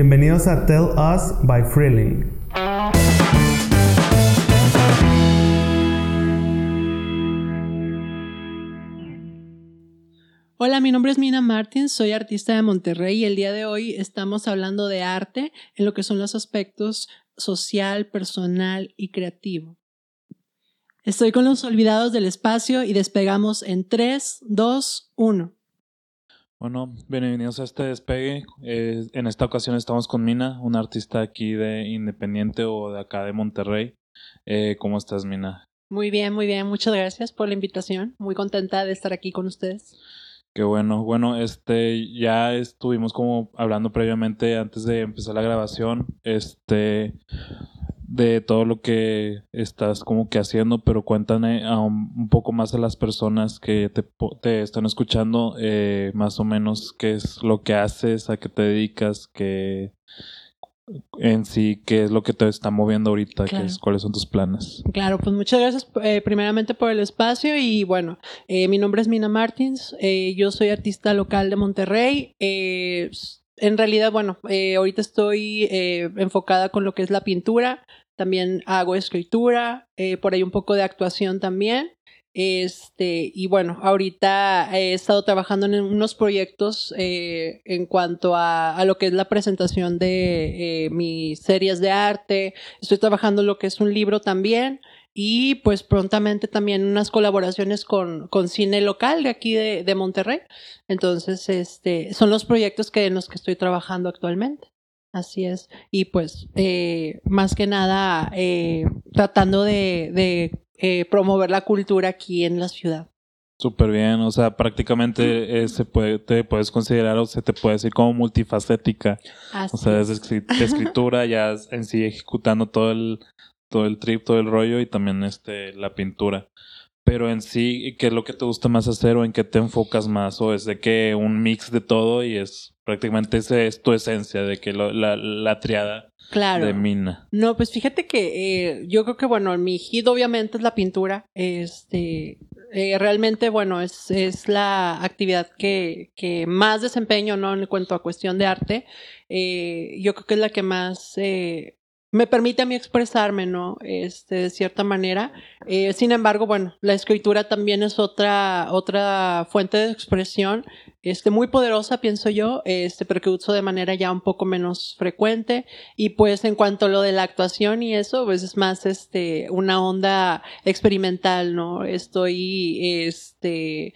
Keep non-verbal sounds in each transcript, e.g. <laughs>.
Bienvenidos a Tell Us by Freeling. Hola, mi nombre es Mina Martins, soy artista de Monterrey y el día de hoy estamos hablando de arte en lo que son los aspectos social, personal y creativo. Estoy con los olvidados del espacio y despegamos en 3, 2, 1. Bueno, bienvenidos a este despegue. Eh, en esta ocasión estamos con Mina, una artista aquí de Independiente o de acá de Monterrey. Eh, ¿Cómo estás, Mina? Muy bien, muy bien. Muchas gracias por la invitación. Muy contenta de estar aquí con ustedes. Qué bueno. Bueno, este, ya estuvimos como hablando previamente antes de empezar la grabación, este, de todo lo que estás como que haciendo, pero cuéntame un, poco más a las personas que te, te están escuchando, eh, más o menos qué es lo que haces, a qué te dedicas, qué, en sí, qué es lo que te está moviendo ahorita, es, cuáles son tus planes. Claro, pues muchas gracias eh, primeramente por el espacio y bueno, eh, mi nombre es Mina Martins, eh, yo soy artista local de Monterrey. En realidad, bueno, ahorita estoy enfocada con lo que es la pintura, también hago escritura, por ahí un poco de actuación también. Este, y bueno, ahorita he estado trabajando en unos proyectos eh, en cuanto a, lo que es la presentación de eh, mis series de arte. Estoy trabajando lo que es un libro también. Y pues prontamente también unas colaboraciones con, con cine local de aquí de, de, Monterrey. Entonces, este, son los proyectos que, en los que estoy trabajando actualmente. Así es. Y pues, eh, más que nada, tratando de, de eh, promover la cultura aquí en la ciudad. Súper bien, o sea, prácticamente eh, se puede, te puedes considerar o se te puede decir como multifacética. o sea, desde escritura ya en sí ejecutando todo el, todo el trip, todo el rollo y también este, la pintura. Pero en sí, ¿qué es lo que te gusta más hacer o en qué te enfocas más? ¿O es de que un mix de todo y es prácticamente esa es tu esencia, de que la, la triada claro. de mina. No, pues fíjate que eh, yo creo que, bueno, mi hit obviamente es la pintura. Este, eh, realmente, bueno, es, es la actividad que, que, más desempeño, ¿no? En cuanto a cuestión de arte. Eh, yo creo que es la que más me permite a mí expresarme, ¿no? Este, de cierta manera. Eh, sin embargo, bueno, la escritura también es otra, otra fuente de expresión, este, muy poderosa, pienso yo, este, pero que uso de manera ya un poco menos frecuente. Y pues en cuanto a lo de la actuación y eso, pues es más, este, una onda experimental, ¿no? Estoy, este,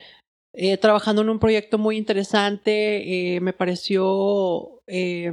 eh, trabajando en un proyecto muy interesante, eh, me pareció, eh,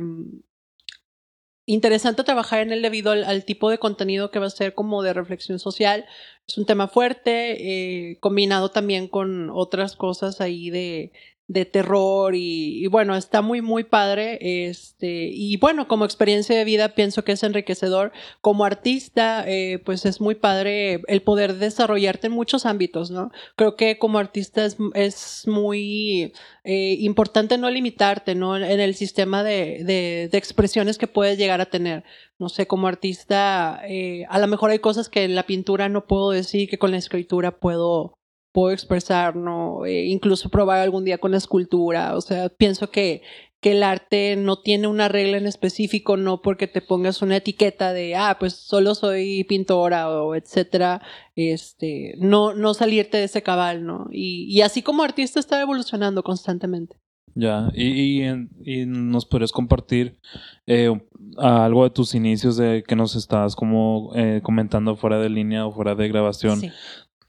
interesante trabajar en él debido al, tipo de contenido que va a ser como de reflexión social. Es un tema fuerte, eh, combinado también con otras cosas ahí de, de terror y, bueno, está muy, muy padre. Este, y bueno, como experiencia de vida pienso que es enriquecedor. Como artista, eh, pues es muy padre el poder desarrollarte en muchos ámbitos, ¿no? Creo que como artista es, es muy eh, importante no limitarte, ¿no? En el sistema de, de, expresiones que puedes llegar a tener. No sé, como artista, eh, a lo mejor hay cosas que en la pintura no puedo decir que con la escritura puedo puedo expresar, ¿no? Eh, incluso probar algún día con la escultura. O sea, pienso que, que el arte no tiene una regla en específico, no porque te pongas una etiqueta de, ah, pues solo soy pintora o etcétera, este, no, no salirte de ese cabal, ¿no? Y, y así como artista está evolucionando constantemente. Ya, y, y, nos podrías compartir eh, algo de tus inicios de que nos estabas como eh, comentando fuera de línea o fuera de grabación, sí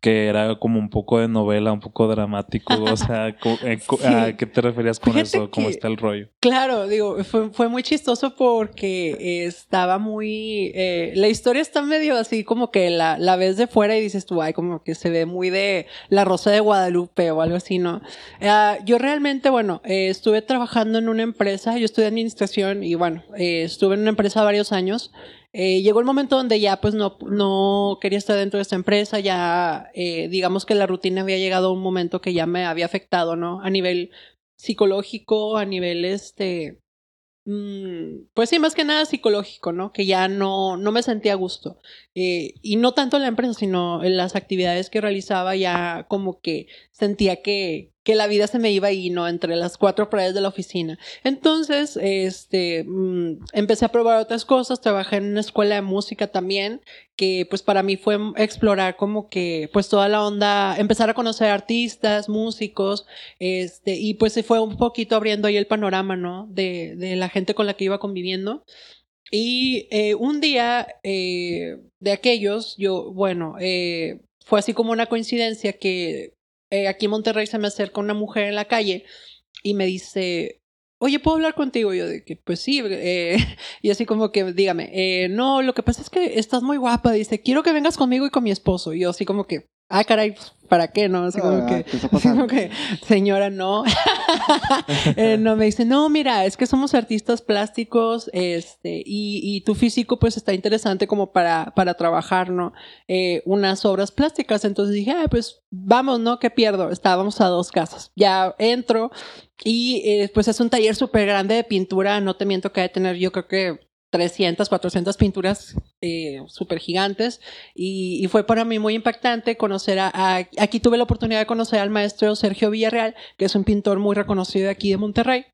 que era como un poco de novela, un poco dramático, o sea, <laughs> eh, ¿a qué te referías con eso? ¿Cómo está el rollo? Claro, digo, fue, fue muy chistoso porque estaba muy, eh, la historia está medio así como que la, la ves de fuera y dices tú, ay, como que se ve muy de La Rosa de Guadalupe o algo así, ¿no? Ah, yo realmente, bueno, eh, estuve trabajando en una empresa, yo estudié administración y bueno, estuve en una empresa varios años. Eh, llegó el momento donde ya pues no, no quería estar dentro de esta empresa, ya eh, digamos que la rutina había llegado a un momento que ya me había afectado, ¿no? A nivel psicológico, a nivel este, mm, pues sí, más que nada psicológico, ¿no? Que ya no, no me sentía a gusto. Eh, y no tanto en la empresa, sino en las actividades que realizaba ya como que sentía que, que la vida se me iba ahí, ¿no? Entre las cuatro paredes de la oficina. Entonces, este, mm, empecé a probar otras cosas, trabajé en una escuela de música también, que pues para mí fue explorar como que pues toda la onda, empezar a conocer artistas, músicos, este, y pues se fue un poquito abriendo ahí el panorama, ¿no? De, de la gente con la que iba conviviendo. Y eh, un día eh, de aquellos, yo, bueno, eh, fue así como una coincidencia que eh, aquí en Monterrey se me acerca una mujer en la calle y me dice, oye, ¿puedo hablar contigo? Y yo de que, pues sí, eh, <laughs> y así como que, dígame, eh, no, lo que pasa es que estás muy guapa, dice, quiero que vengas conmigo y con mi esposo. Y yo así como que, ah, caray, pues, ¿para qué? No, así como, Ah, que, ¿qué está así como que, señora, no. <laughs> Eh, no, me dice, no, mira, es que somos artistas plásticos, este, y, y tu físico pues está interesante como para, para trabajar, ¿no? Eh, unas obras plásticas. Entonces dije, ah, pues vamos, ¿no? ¿Qué pierdo? Estábamos a dos casas. Ya entro y eh, pues es un taller súper grande de pintura, no te miento que de tener yo creo que 300, 400 pinturas eh, súper gigantes y, fue para mí muy impactante conocer a, Aquí tuve la oportunidad de conocer al maestro Sergio Villarreal, que es un pintor muy reconocido aquí de Monterrey.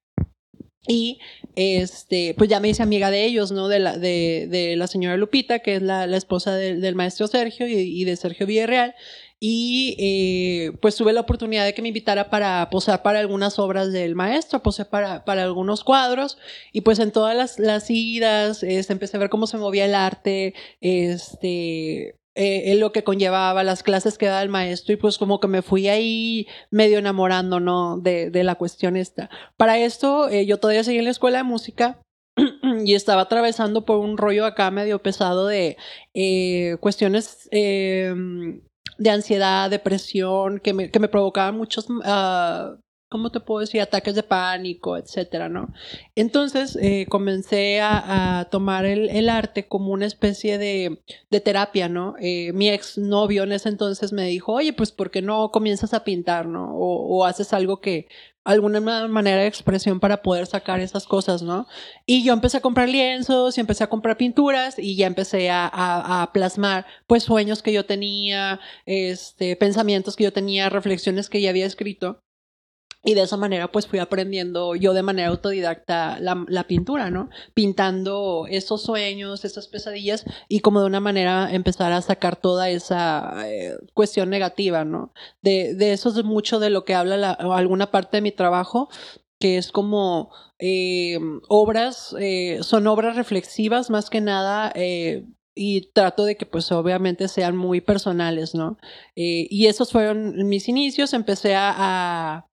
Y este, pues ya me hice amiga de ellos, ¿no? De la, de, la señora Lupita, que es la, esposa del maestro Sergio y, y de Sergio Villarreal. Y eh, pues tuve la oportunidad de que me invitara para posar para algunas obras del maestro, posé para, para algunos cuadros. Y pues en todas las, las idas, este, empecé a ver cómo se movía el arte, este, eh, lo que conllevaba las clases que daba el maestro y pues como que me fui ahí medio enamorando, ¿no? De, de la cuestión esta. Para esto, eh, yo todavía seguí en la escuela de música <clears throat> y estaba atravesando por un rollo acá medio pesado de cuestiones eh, de ansiedad, depresión, que me, que me provocaban muchos, ah, ¿cómo te puedo decir? Ataques de pánico, etcétera, ¿no? Entonces eh, comencé a, tomar el, el arte como una especie de, de terapia, ¿no? Eh, mi ex novio en ese entonces me dijo, oye, pues ¿por qué no comienzas a pintar, ¿no? O haces algo que, alguna ma- manera de expresión para poder sacar esas cosas, ¿no? Y yo empecé a comprar lienzos y empecé a comprar pinturas y ya empecé a, a- a plasmar, pues, sueños que yo tenía, este, pensamientos que yo tenía, reflexiones que ya había escrito. Y de esa manera, pues fui aprendiendo yo de manera autodidacta la, pintura, ¿no? Pintando esos sueños, esas pesadillas y como de una manera empezar a sacar toda esa eh, cuestión negativa, ¿no? De, de eso es mucho de lo que habla la- alguna parte de mi trabajo, que es como eh, obras, eh, son obras reflexivas más que nada. y trato de que pues obviamente sean muy personales, ¿no? Y esos fueron mis inicios, empecé a,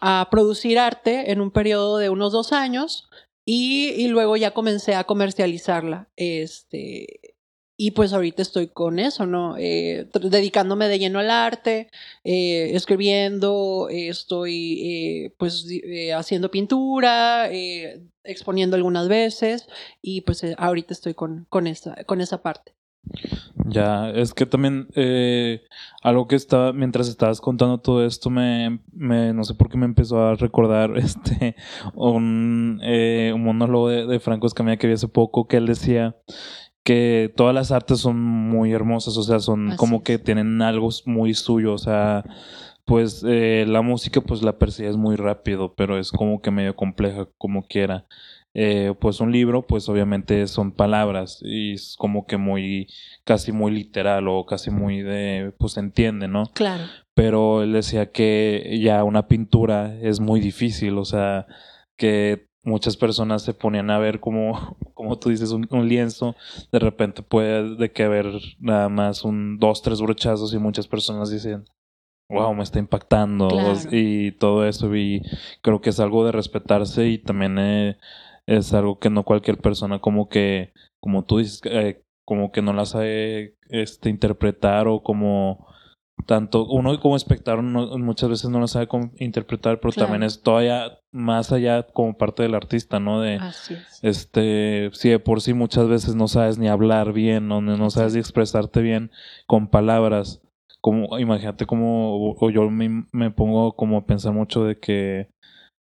a producir arte en un periodo de unos dos años y, y luego ya comencé a comercializarla. Este, y pues ahorita estoy con eso, ¿no? Eh, dedicándome de lleno al arte, eh, escribiendo, eh, estoy pues haciendo pintura, exponiendo algunas veces y pues ahorita estoy con, con, esa, con esa parte. Ya, es que también eh, algo que estaba, mientras estabas contando todo esto, me, me no sé por qué me empezó a recordar <laughs> este un, eh, un monólogo de, de Franco Escamilla que vi hace poco, que él decía que todas las artes son muy hermosas, o sea, son Así como es. que tienen algo muy suyo, o sea, pues eh, la música pues la percibes muy rápido, pero es como que medio compleja como quiera. Eh, pues un libro, pues obviamente son palabras y es como que muy, casi muy literal o casi muy de, pues se entiende, ¿no? Claro. Pero él decía que ya una pintura es muy difícil, o sea, que muchas personas se ponían a ver como, <laughs> como tú dices, un, un lienzo, de repente puede de que haber nada más un dos, tres brochazos y muchas personas dicen, wow, me está impactando Claro. y todo eso y creo que es algo de respetarse y también eh, es algo que no cualquier persona como que, como tú dices, eh, como que no la sabe este, interpretar o como tanto uno como espectador no- muchas veces no lo sabe interpretar, pero Claro. también es todavía más allá como parte del artista, ¿no? De Así es. este, si de por sí muchas veces no sabes ni hablar bien, no, no sabes ni expresarte bien con palabras. Como, imagínate como, o, o yo me, me pongo como a pensar mucho de que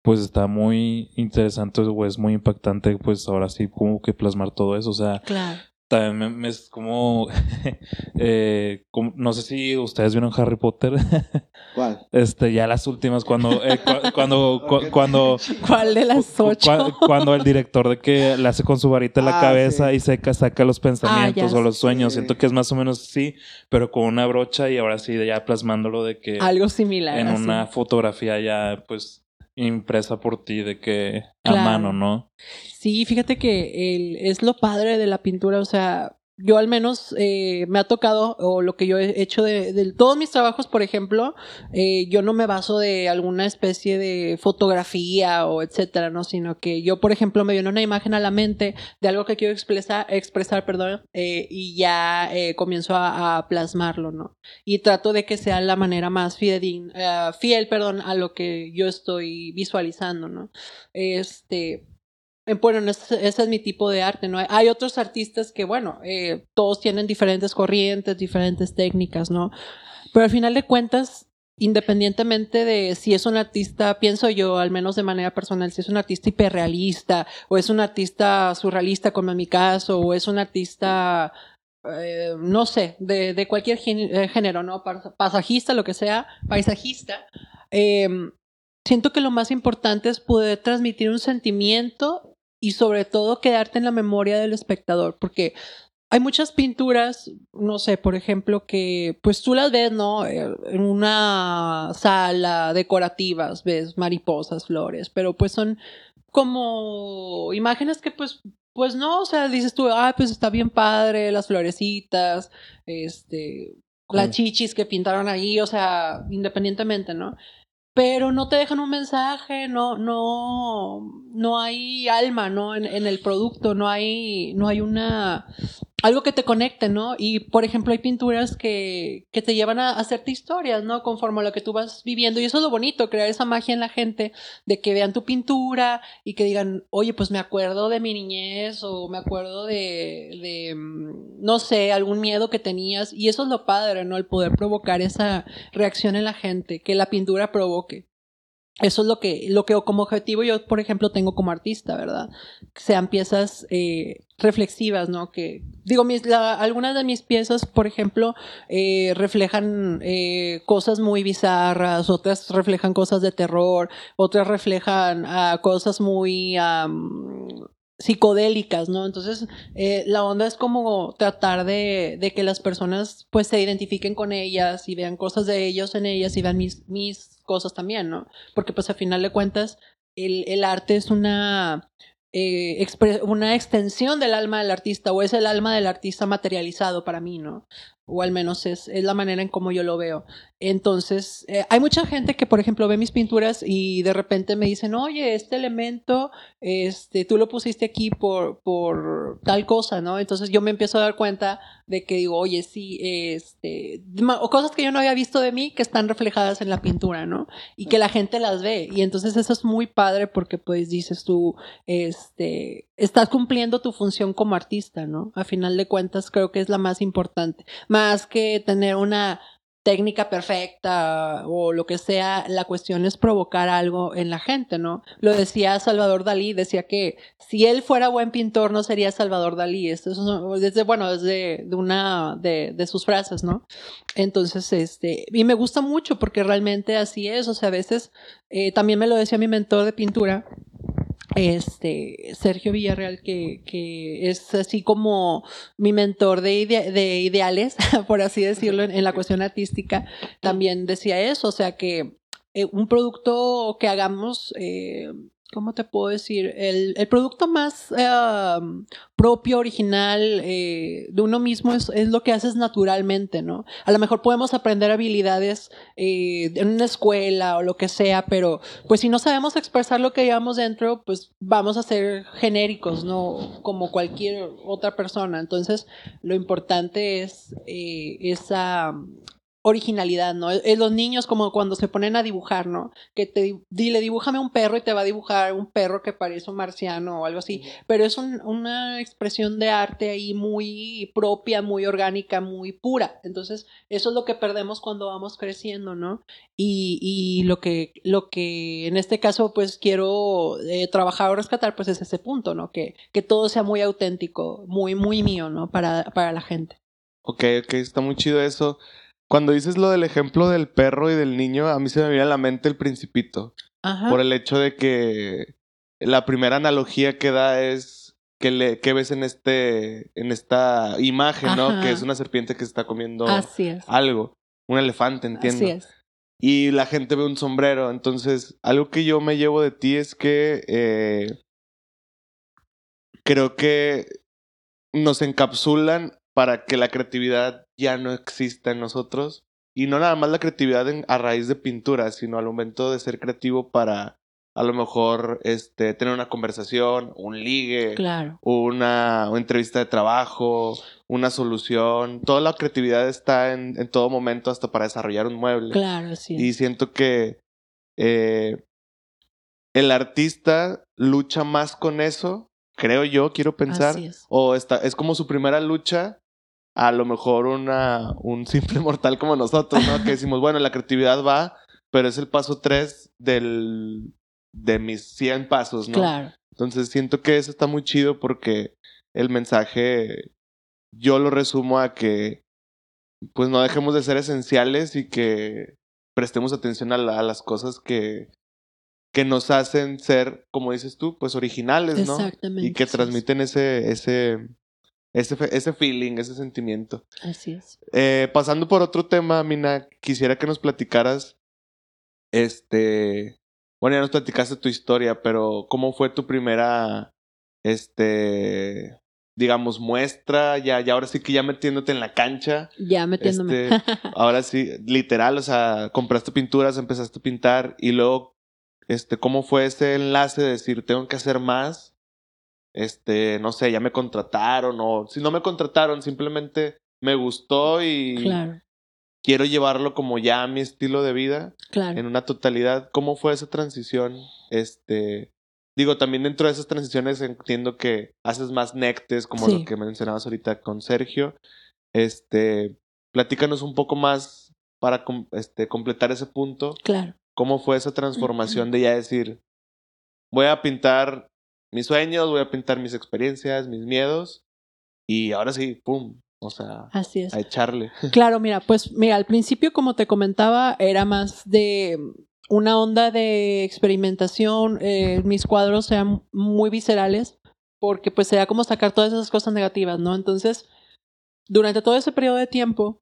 pues está muy interesante o es muy impactante pues ahora sí como que plasmar todo eso, o sea, Claro. también me, me es como, <laughs> eh, como- no sé si ustedes vieron Harry Potter, <laughs> ¿Cuál? este, ya las últimas, cuando, eh, cu- <laughs> cuando, cu- cuando, ¿Cuál de las ocho? cua- cuando el director de que le hace con su varita en la Ah, cabeza sí. y seca, saca los pensamientos ya o los sueños, siento que es más o menos así, pero con una brocha y ahora sí, ya plasmándolo de que Algo similar. en así. una fotografía ya, pues, impresa por ti de que a mano, ¿no? Sí, fíjate que el, es lo padre de la pintura, o sea, yo al menos eh, me ha tocado, o lo que yo he hecho de, todos mis trabajos, por ejemplo, eh, yo no me baso de alguna especie de fotografía o etcétera, ¿no? Sino que yo, por ejemplo, me viene una imagen a la mente de algo que quiero expresar, expresar perdón, eh, y ya comienzo a, plasmarlo, ¿no? Y trato de que sea la manera más eh, fiel, perdón, a lo que yo estoy visualizando, ¿no? Este, bueno, no, ese, ese es mi tipo de arte, ¿no? Hay otros artistas que, bueno, eh, todos tienen diferentes corrientes, diferentes técnicas, ¿no? Pero al final de cuentas, independientemente de si es un artista, pienso yo, al menos de manera personal, si es un artista hiperrealista, o es un artista surrealista como en mi caso, o es un artista, eh, no sé, de, cualquier eh, género, ¿no? Pas- Pasajista, lo que sea, paisajista. eh, siento que lo más importante es poder transmitir un sentimiento y sobre todo quedarte en la memoria del espectador, porque hay muchas pinturas, no sé, por ejemplo, que pues tú las ves, ¿no? Eh, En una sala decorativas, ves mariposas, flores, pero pues son como imágenes que pues pues no, o sea, dices tú, ah, pues está bien padre, las florecitas, este, las chichis que pintaron ahí, o sea, independientemente, ¿no? Pero no te dejan un mensaje, no, no, no hay alma, ¿no? En, el producto, no hay, no hay una, algo que te conecte, ¿no? Y, por ejemplo, hay pinturas que, que te llevan a hacerte historias, ¿no? Conforme a lo que tú vas viviendo. Y eso es lo bonito, crear esa magia en la gente, de que vean tu pintura y que digan, oye, pues me acuerdo de mi niñez o me acuerdo de, de mm, no sé, algún miedo que tenías. Y eso es lo padre, ¿no? El poder provocar esa reacción en la gente, que la pintura provoque. Eso es lo que, lo que como objetivo yo, por ejemplo, tengo como artista, ¿verdad? Sean piezas eh, reflexivas, ¿no? Que, digo, mis, la- algunas de mis piezas, por ejemplo, eh, reflejan eh, cosas muy bizarras, otras reflejan cosas de terror, otras reflejan ah, cosas muy am, psicodélicas, ¿no? Entonces, eh, la onda es como tratar de, de que las personas pues se identifiquen con ellas y vean cosas de ellos en ellas y vean mis, mis cosas también, ¿no? Porque pues al final de cuentas el, el arte es una, eh, una extensión del alma del artista o es el alma del artista materializado para mí, ¿no? O al menos es, es la manera en cómo yo lo veo. Entonces, eh, hay mucha gente que, por ejemplo, ve mis pinturas y de repente me dicen, oye, este elemento, este, tú lo pusiste aquí por, por tal cosa, ¿no? Entonces yo me empiezo a dar cuenta de que digo, oye, sí, este, o cosas que yo no había visto de mí que están reflejadas en la pintura, ¿no? Y que la gente las ve. Y entonces eso es muy padre porque pues dices tú, este, estás cumpliendo tu función como artista, ¿no? A final de cuentas creo que es la más importante. Más que tener una técnica perfecta o lo que sea, la cuestión es provocar algo en la gente, ¿no? Lo decía Salvador Dalí, decía que si él fuera buen pintor no sería Salvador Dalí. Esto es una- desde, bueno, desde de una de, de sus frases, ¿no? Entonces, este, y me gusta mucho porque realmente así es, o sea, a veces eh, también me lo decía mi mentor de pintura, este Sergio Villarreal, que, que es así como mi mentor de, ide- de ideales, <laughs> por así decirlo, en, en la cuestión artística, también decía eso, o sea que eh, un producto que hagamos, eh, ¿cómo te puedo decir? El, el producto más eh, propio, original eh, de uno mismo es, es lo que haces naturalmente, ¿no? A lo mejor podemos aprender habilidades eh, en una escuela o lo que sea, pero pues si no sabemos expresar lo que llevamos dentro, pues vamos a ser genéricos, ¿no? Como cualquier otra persona. Entonces, lo importante es eh, esa originalidad, ¿no? Es los niños como cuando se ponen a dibujar, ¿no? Que te dile, dibújame un perro y te va a dibujar un perro que parece un marciano o algo así, pero es una expresión de arte ahí muy propia, muy orgánica, muy pura. Entonces, eso es lo que perdemos cuando vamos creciendo, ¿no? Y, y lo que, lo que en este caso, pues quiero eh, trabajar o rescatar, pues es ese punto, ¿no? Que, que todo sea muy auténtico, muy, muy mío, ¿no? Para, para la gente. Ok, ok, está muy chido eso. Cuando dices lo del ejemplo del perro y del niño, a mí se me viene a la mente el principito. Ajá. Por el hecho de que la primera analogía que da es que, le, que ves en este en esta imagen, ¿no? Que es una serpiente que está comiendo Así es. algo. Un elefante, entiendo. Así es. Y la gente ve un sombrero. Entonces, algo que yo me llevo de ti es que eh, creo que nos encapsulan para que la creatividad ya no exista en nosotros. Y no nada más la creatividad en- a raíz de pintura, sino al momento de ser creativo para a lo mejor este, tener una conversación, un ligue, Claro. una, una entrevista de trabajo, una solución. Toda la creatividad está en, en todo momento hasta para desarrollar un mueble. Claro, es. Y siento que eh, el artista lucha más con eso, creo yo, quiero pensar. Así es. O está, es como su primera lucha, a lo mejor una, un simple <laughs> mortal como nosotros, ¿no? que decimos, bueno, la creatividad va, pero es el paso tres del, de mis 100 pasos, ¿no? Claro. Entonces siento que eso está muy chido porque el mensaje yo lo resumo a que pues no dejemos de ser esenciales y que prestemos atención a, la- a las cosas que, que nos hacen ser, como dices tú, pues originales, ¿no? Exactamente. Y que transmiten ese, ese, ese, ese feeling, ese sentimiento. Así es. Eh, pasando por otro tema, Mina, quisiera que nos platicaras, este, bueno, ya nos platicaste tu historia, pero ¿cómo fue tu primera, este, digamos, muestra? Ya, ya ahora sí que ya metiéndote en la cancha, Ya metiéndome. Este, ahora sí, literal, o sea, compraste pinturas, empezaste a pintar y luego, este, ¿cómo fue ese enlace de decir, tengo que hacer más? Este, no sé, ya me contrataron o si no me contrataron, simplemente me gustó y claro, quiero llevarlo como ya a mi estilo de vida claro. en una totalidad. ¿Cómo fue esa transición? Este, digo, también dentro de esas transiciones entiendo que haces más nectes, como Sí. lo que mencionabas ahorita con Sergio. Este, platícanos un poco más para este, completar ese punto. Claro. ¿Cómo fue esa transformación de ya decir, voy a pintar mis sueños, voy a pintar mis experiencias, mis miedos y ahora sí, pum, o sea, Así es. a echarle. <laughs> Claro, mira, pues mira, al principio, como te comentaba, era más de una onda de experimentación. eh, mis cuadros eran muy viscerales porque pues era como sacar todas esas cosas negativas, ¿no? Entonces, durante todo ese periodo de tiempo,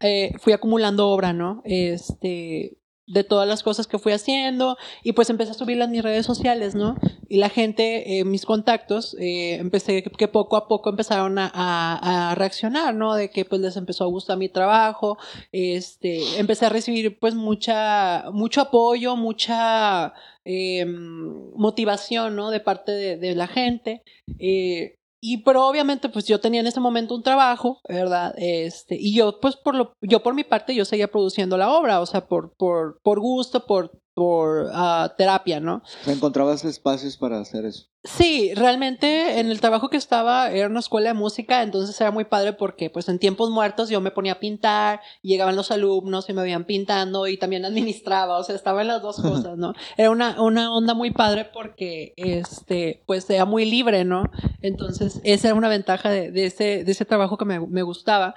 eh, fui acumulando obra, ¿no? Este, de todas las cosas que fui haciendo y pues empecé a subirlas en mis redes sociales, ¿no? Y la gente, eh, mis contactos, eh, empecé que, poco a poco empezaron a, reaccionar, ¿no? De que pues les empezó a gustar mi trabajo, este, empecé a recibir pues mucha, mucho apoyo, mucha eh, motivación, ¿no? De parte de, de la gente. Eh, y pero obviamente pues yo tenía en ese momento un trabajo, ¿verdad? Este, y yo pues por lo yo por mi parte yo seguía produciendo la obra, o sea, por por por gusto, por por ah, terapia, ¿no? Encontrabas espacios para hacer eso. Sí, realmente en el trabajo que estaba era una escuela de música, entonces era muy padre porque pues en tiempos muertos yo me ponía a pintar, llegaban los alumnos y me veían pintando y también administraba, o sea, estaba en las dos cosas, ¿no? Era una, una onda muy padre porque este pues era muy libre, ¿no? Entonces esa era una ventaja de, de ese, de ese trabajo que me, me gustaba.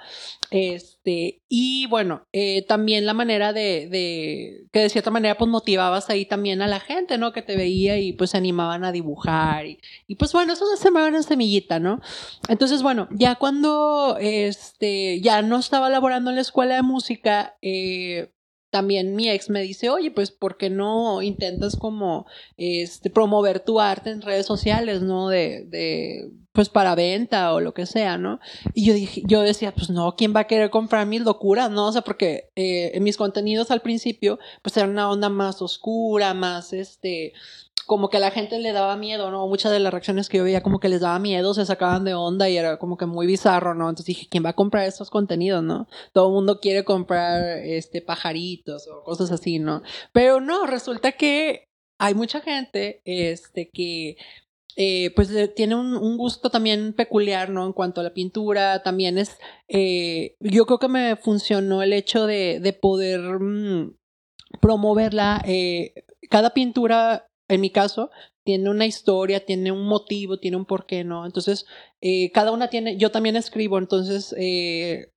Este, y bueno, eh, también la manera de, de, que de cierta manera pues motivabas ahí también a la gente, ¿no? Que te veía y pues se animaban a dibujar y, pues bueno, eso se me una semillita, ¿no? Entonces bueno, ya cuando este, ya no estaba laborando en la escuela de música, eh, también mi ex me dice, oye, pues, ¿por qué no intentas como, este, promover tu arte en redes sociales, ¿no? De, de, pues, para venta o lo que sea, ¿no? Y yo dije, yo decía, pues, no, ¿quién va a querer comprar mis locuras, no? O sea, porque eh, mis contenidos al principio, pues, era una onda más oscura, más, este, como que la gente le daba miedo, ¿no? Muchas de las reacciones que yo veía como que les daba miedo, se sacaban de onda y era como que muy bizarro, ¿no? Entonces dije, ¿quién va a comprar estos contenidos, no? Todo el mundo quiere comprar este pajaritos o cosas así, ¿no? Pero no, resulta que hay mucha gente este que eh, pues tiene un, gusto también peculiar, ¿no? En cuanto a la pintura, también es, eh, yo creo que me funcionó el hecho de, de poder mmm, promoverla. Eh, cada pintura, en mi caso, tiene una historia, tiene un motivo, tiene un porqué, ¿no? Entonces, eh, cada una tiene, yo también escribo, entonces, eh,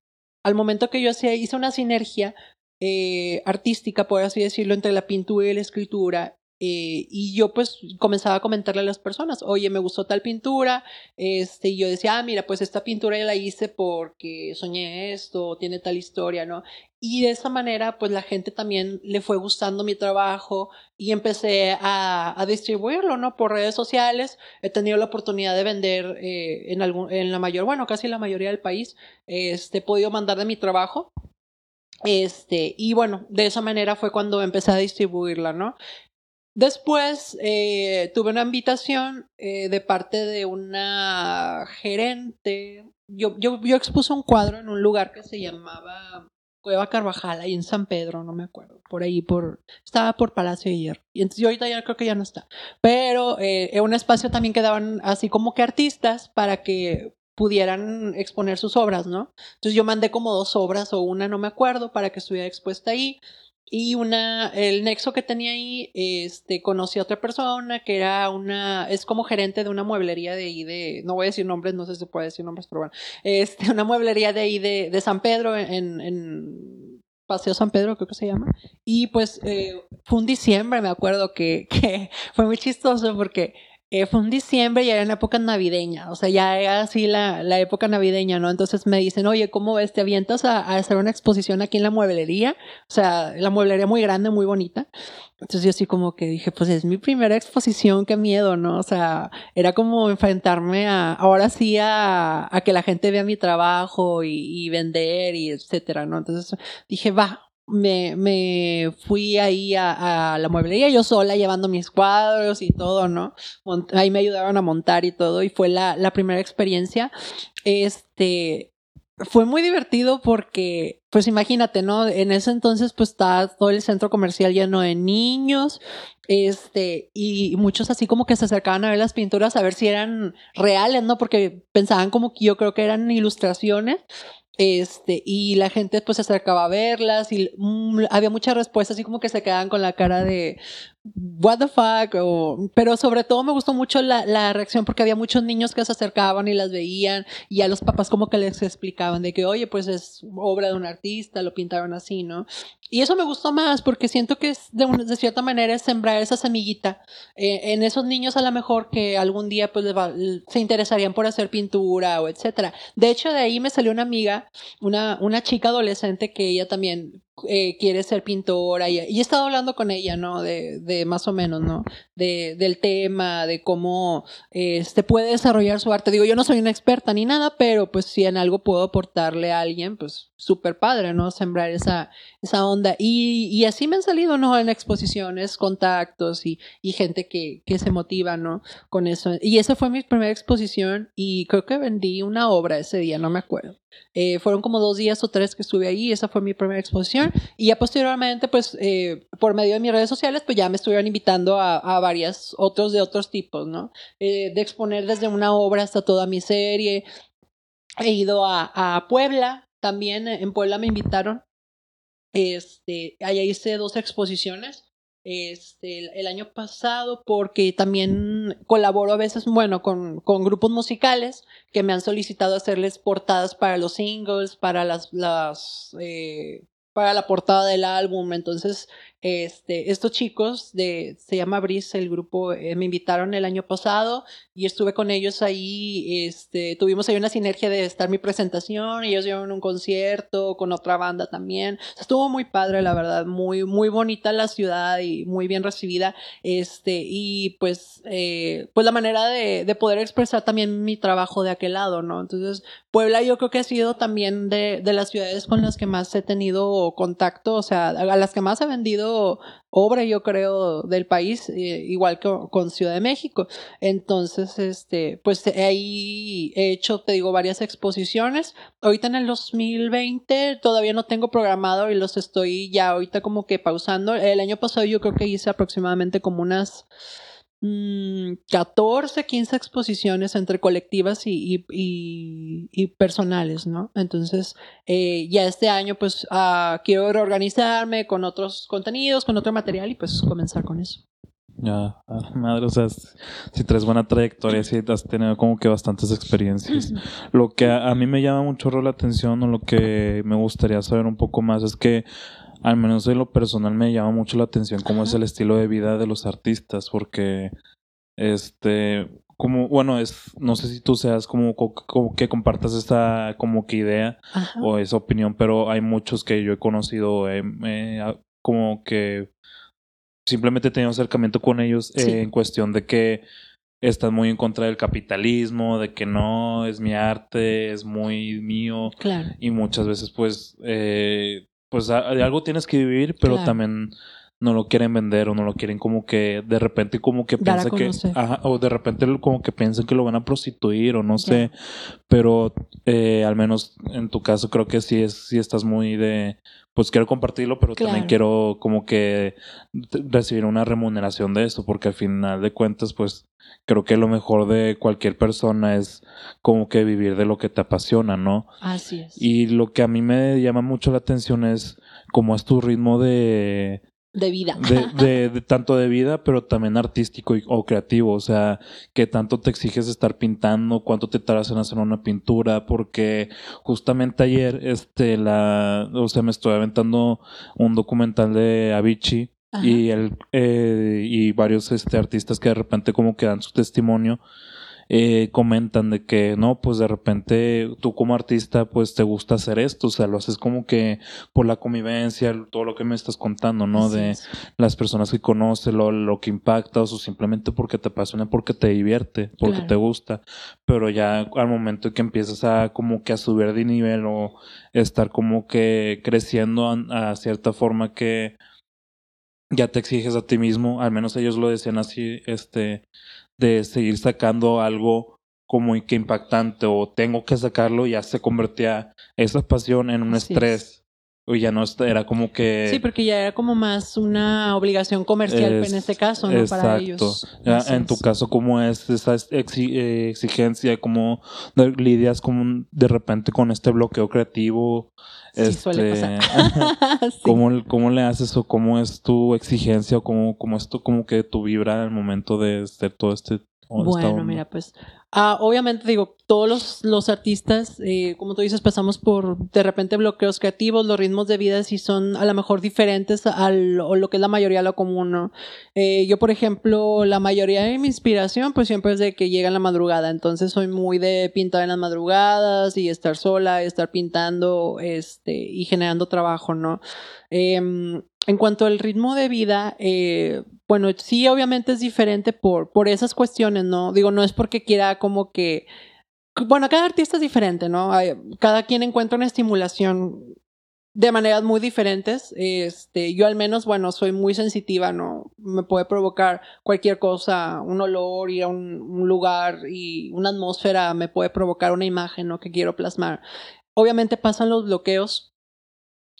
al momento que yo hacía, hice una sinergia eh, artística, por así decirlo, entre la pintura y la escritura, y yo pues comenzaba a comentarle a las personas, oye, me gustó tal pintura, este, y yo decía, ah, mira, pues esta pintura ya la hice porque soñé esto, tiene tal historia, ¿no? Y de esa manera, pues la gente también le fue gustando mi trabajo y empecé a, a distribuirlo, ¿no? Por redes sociales. He tenido la oportunidad de vender eh, en, algún, en la mayor, bueno, casi la mayoría del país. Este, he podido mandar de mi trabajo. Este, y bueno, de esa manera fue cuando empecé a distribuirla, ¿no? Después eh, tuve una invitación eh, de parte de una gerente. Yo, yo, yo expuse un cuadro en un lugar que se llamaba Cueva Carvajal, ahí en San Pedro, no me acuerdo, por ahí, por estaba por Palacio de Hierro. Y entonces yo ahorita ya creo que ya no está. Pero eh, en un espacio también quedaban así como que artistas para que pudieran exponer sus obras, ¿no? Entonces yo mandé como dos obras o una, no me acuerdo, para que estuviera expuesta ahí. Y una, el nexo que tenía ahí, este, conocí a otra persona que era una, es como gerente de una mueblería de ahí de, no voy a decir nombres, no sé si se puede decir nombres, pero bueno, este, una mueblería de ahí de, de San Pedro en, en Paseo San Pedro, creo que se llama. Y pues eh, fue un diciembre, me acuerdo que, <laughs> que fue muy chistoso porque eh, fue un diciembre y era en época navideña, o sea, ya era así la, la época navideña, ¿no? Entonces me dicen, oye, ¿cómo ves? ¿Te avientas a, a, hacer una exposición aquí en la mueblería? O sea, la mueblería muy grande, muy bonita. Entonces yo así como que dije, pues es mi primera exposición, qué miedo, ¿no? O sea, era como enfrentarme a, ahora sí a, a que la gente vea mi trabajo y, y vender y etcétera, ¿no? Entonces dije, va, me, me fui ahí a, a, la mueblería yo sola llevando mis cuadros y todo, ¿no? Mont ahí me ayudaron a montar y todo y fue la, la primera experiencia. Este, fue muy divertido porque, pues imagínate, ¿no? En ese entonces, pues estaba todo el centro comercial lleno de niños, este, y muchos así como que se acercaban a ver las pinturas a ver si eran reales, ¿no? Porque pensaban como que yo creo que eran ilustraciones. Este, y la gente pues se acercaba a verlas y mmm, había muchas respuestas así como que se quedaban con la cara de what the fuck o, pero sobre todo me gustó mucho la, la, reacción porque había muchos niños que se acercaban y las veían y a los papás como que les explicaban de que oye pues es obra de un artista lo pintaron así no y eso me gustó más porque siento que es de, de cierta manera es sembrar esa semillita eh, en esos niños a lo mejor que algún día pues va, se interesarían por hacer pintura o etcétera. De hecho de ahí me salió una amiga una, una chica adolescente que ella también eh, quiere ser pintora y, he estado hablando con ella, ¿no? De, de más o menos, ¿no? De, del tema, de cómo este puede desarrollar su arte. Digo, yo no soy una experta ni nada, pero pues si en algo puedo aportarle a alguien, pues súper padre, ¿no? Sembrar esa, esa onda. Y, y así me han salido, ¿no? En exposiciones, contactos y, y gente que, que se motiva, ¿no? Con eso. Y esa fue mi primera exposición y creo que vendí una obra ese día, no me acuerdo. Eh, fueron como dos días o tres que estuve ahí, esa fue mi primera exposición. Y ya posteriormente, pues, eh, por medio de mis redes sociales, pues ya me estuvieron invitando a, a varias otros de otros tipos, ¿no? Eh, de exponer desde una obra hasta toda mi serie. He ido a, a Puebla, también en Puebla me invitaron. Este, allá hice dos exposiciones este, el, el, año pasado porque también colaboro a veces, bueno, con, con, grupos musicales que me han solicitado hacerles portadas para los singles, para las, las eh, para la portada del álbum. Entonces, este, estos chicos de, se llama Brice, el grupo, eh, me invitaron el año pasado y estuve con ellos ahí, este, tuvimos ahí una sinergia de estar mi presentación, ellos dieron un concierto con otra banda también. Estuvo muy padre, la verdad, muy, muy bonita la ciudad y muy bien recibida. Este, y pues, eh, pues la manera de, de poder expresar también mi trabajo de aquel lado, ¿no? Entonces, Puebla yo creo que ha sido también de, de las ciudades con las que más he tenido contacto, o sea, a las que más he vendido sido obra, yo creo, del país, eh, igual que con Ciudad de México. Entonces, este, pues ahí he hecho, te digo, varias exposiciones. Ahorita en el 2020 todavía no tengo programado y los estoy ya ahorita como que pausando. El año pasado yo creo que hice aproximadamente como unas 14, mm, 15 exposiciones entre colectivas y, y, personales, ¿no? Entonces, eh, ya este año, pues, uh, quiero reorganizarme con otros contenidos, con otro material y pues comenzar con eso. Ya, madre, o sea, si traes buena trayectoria, si has tenido como que bastantes experiencias. Lo que a, a mí me llama mucho la atención o lo que me gustaría saber un poco más es que al menos en lo personal me llama mucho la atención cómo es el estilo de vida de los artistas, porque este, como, bueno, es, no sé si tú seas como, como que compartas esta como que idea o esa opinión, pero hay muchos que yo he conocido eh, como que simplemente he tenido acercamiento con ellos eh, en cuestión de que están muy en contra del capitalismo, de que no es mi arte, es muy mío. Claro. Y muchas veces pues eh, pues de algo tienes que vivir, pero también no lo quieren vender o no lo quieren como que de repente como que piensan que o de repente como que piensan que lo van a prostituir o no sé pero eh, al menos en tu caso creo que sí es sí estás muy de pues quiero compartirlo pero también quiero como que recibir una remuneración de eso porque al final de cuentas pues creo que lo mejor de cualquier persona es como que vivir de lo que te apasiona no así es. Y lo que a mí me llama mucho la atención es cómo es tu ritmo de de vida. <laughs> De, de, tanto de vida, pero también artístico o creativo. O sea, que tanto te exiges estar pintando, cuánto te tardas en hacer una pintura, porque justamente ayer, este, la, o sea, me estoy aventando un documental de Avicii y el, eh, y varios este, artistas que de repente como que dan su testimonio eh, comentan de que no, pues de repente tú como artista pues te gusta hacer esto, o sea, lo haces como que por la convivencia, todo lo que me estás contando, ¿no? de las personas que conoces, lo, lo que impacta, o simplemente porque te apasiona, porque te divierte, porque te gusta, pero ya al momento que empiezas a como que a subir de nivel o estar como que creciendo a, a cierta forma que ya te exiges a ti mismo, al menos ellos lo decían así, este, de seguir sacando algo como que impactante o tengo que sacarlo, ya se convertía esa pasión en un estrés. O ya no era como que... Sí, porque ya era como más una obligación comercial en este caso, ¿no? Para ellos. en tu caso, ¿cómo es esa exigencia? ¿Cómo lidias como de repente con este bloqueo creativo? Sí, suele este, <laughs> <laughs> ¿cómo, ¿cómo, le haces o cómo es tu exigencia o cómo, cómo es tu, como que tu vibra al momento de hacer todo este bueno, mira, pues ah, obviamente digo, todos los, los artistas, eh, como tú dices, pasamos por de repente bloqueos creativos, los ritmos de vida sí son a lo mejor diferentes a lo que es la mayoría lo común, ¿no? Eh, yo, por ejemplo, la mayoría de mi inspiración pues siempre es de que llega en la madrugada, entonces soy muy de pintar en las madrugadas y estar sola, estar pintando este, y generando trabajo, ¿no? Em, en cuanto al ritmo de vida, eh, bueno, sí, obviamente es diferente por, por esas cuestiones, ¿no? Digo, no es porque quiera como que... Bueno, cada artista es diferente, ¿no? Cada quien encuentra una estimulación de maneras muy diferentes. Este, yo al menos, bueno, soy muy sensitiva, ¿no? Me puede provocar cualquier cosa, un olor, ir a un, un lugar y una atmósfera me puede provocar una imagen, ¿no? Que quiero plasmar. Obviamente pasan los bloqueos.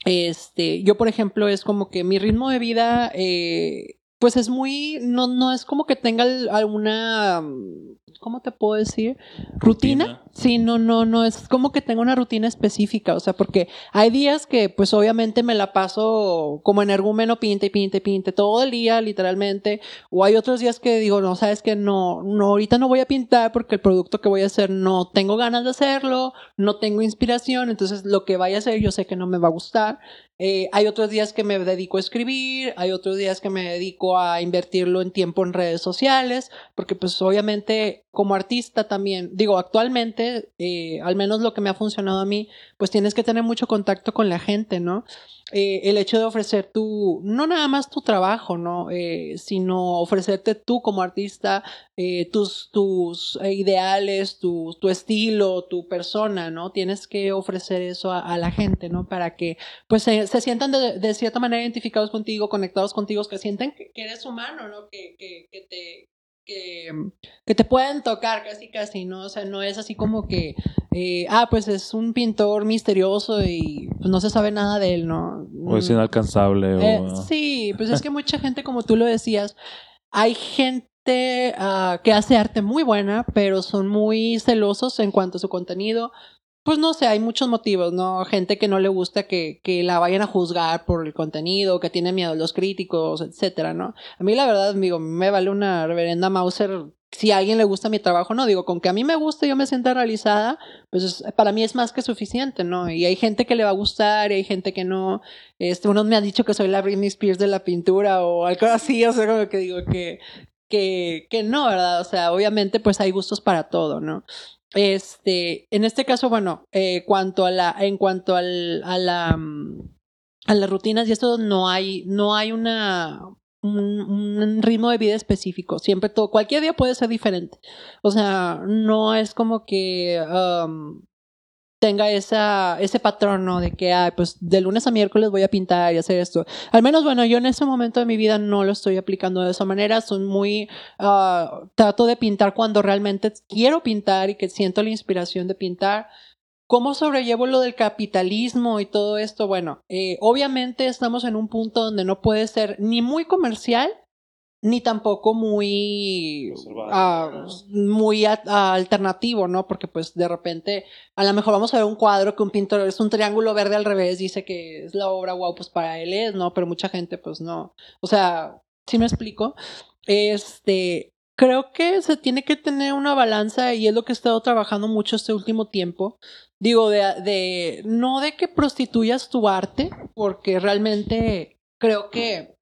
Este, yo, por ejemplo, es como que mi ritmo de vida eh, pues es muy, no, no es como que tenga alguna, ¿cómo te puedo decir? ¿Rutina? Sí, no, no, no, es como que tengo una rutina específica, o sea, porque hay días que pues obviamente me la paso como energúmeno, pinte, pinte, pinte, todo el día, literalmente, o hay otros días que digo, no, sabes que no, no, ahorita no voy a pintar porque el producto que voy a hacer no tengo ganas de hacerlo, no tengo inspiración, entonces lo que vaya a hacer yo sé que no me va a gustar, eh, hay otros días que me dedico a escribir, hay otros días que me dedico a invertirlo en tiempo en redes sociales, porque pues obviamente como artista también, digo, actualmente, eh, al menos lo que me ha funcionado a mí, pues tienes que tener mucho contacto con la gente, ¿no? Eh, el hecho de ofrecer tu, no nada más tu trabajo, ¿no? Eh, sino ofrecerte tú como artista, eh, tus, tus ideales, tu, tu estilo, tu persona, ¿no? Tienes que ofrecer eso a, la gente, ¿no? Para que pues se, se sientan de, de, cierta manera identificados contigo, conectados contigo, que sienten que, eres humano, ¿no? Que, que, que te, que, que, te pueden tocar casi casi, ¿no? O sea, no es así como que, eh, ah, pues es un pintor misterioso y pues, no se sabe nada de él, ¿no? O es inalcanzable. o... Eh, sí, pues es <laughs> que mucha gente, como tú lo decías, hay gente uh, que hace arte muy buena, pero son muy celosos en cuanto a su contenido, pues no sé, hay muchos motivos, ¿no? Gente que no le gusta que, que, la vayan a juzgar por el contenido, que tiene miedo a los críticos, etcétera, ¿no? A mí la verdad, digo, me vale una reverenda Mauser si a alguien le gusta mi trabajo, no, digo, con que a mí me guste y yo me sienta realizada, pues para mí es más que suficiente, ¿no? Y hay gente que le va a gustar y hay gente que no. Este, uno me ha dicho que soy la Britney Spears de la pintura o algo así, o sea, como que digo que, que, que no, ¿verdad? O sea, obviamente pues hay gustos para todo, ¿no? Este, en este caso, bueno, eh, cuanto a la, en cuanto al, a la, mm, a las rutinas y esto no hay, no hay una, un, ritmo de vida específico. Siempre todo, cualquier día puede ser diferente. O sea, no es como que tenga ese patrón. De que, ay, pues de lunes a miércoles voy a pintar y hacer esto. Al menos, bueno, yo en ese momento de mi vida no lo estoy aplicando de esa manera. Soy muy, uh, trato de pintar cuando realmente quiero pintar y que siento la inspiración de pintar. ¿Cómo sobrellevo lo del capitalismo y todo esto? Bueno, eh, obviamente estamos en un punto donde no puede ser ni muy comercial ni tampoco muy uh, muy alternativo, ¿no? Porque pues de repente a lo mejor vamos a ver un cuadro que un pintor es un triángulo verde al revés, dice que es la obra wow, pues para él es, ¿no? Pero mucha gente pues no. O sea, ¿sí me explico? Este, creo que se tiene que tener una balanza y es lo que he estado trabajando mucho este último tiempo. Digo, de, de no de que prostituyas tu arte, porque realmente creo que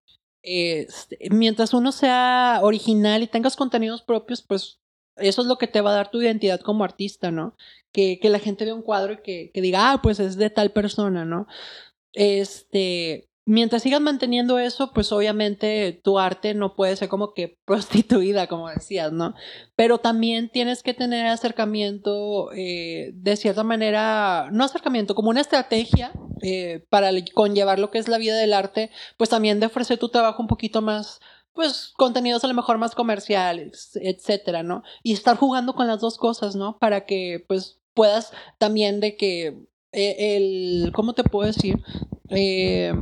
este, mientras uno sea original y tengas contenidos propios, pues eso es lo que te va a dar tu identidad como artista, ¿no? Que, que la gente vea un cuadro y que, que diga, ah, pues es de tal persona, ¿no? Este, mientras sigas manteniendo eso, pues obviamente tu arte no puede ser como que <laughs> prostituida, como decías, ¿no? Pero también tienes que tener acercamiento, eh, de cierta manera, no acercamiento, como una estrategia eh, para conllevar lo que es la vida del arte, pues también de ofrecer tu trabajo un poquito más pues contenidos a lo mejor más comerciales, etcétera, ¿no? Y estar jugando con las dos cosas, ¿no? Para que pues puedas también de que eh, el, ¿cómo te puedo decir? Eh,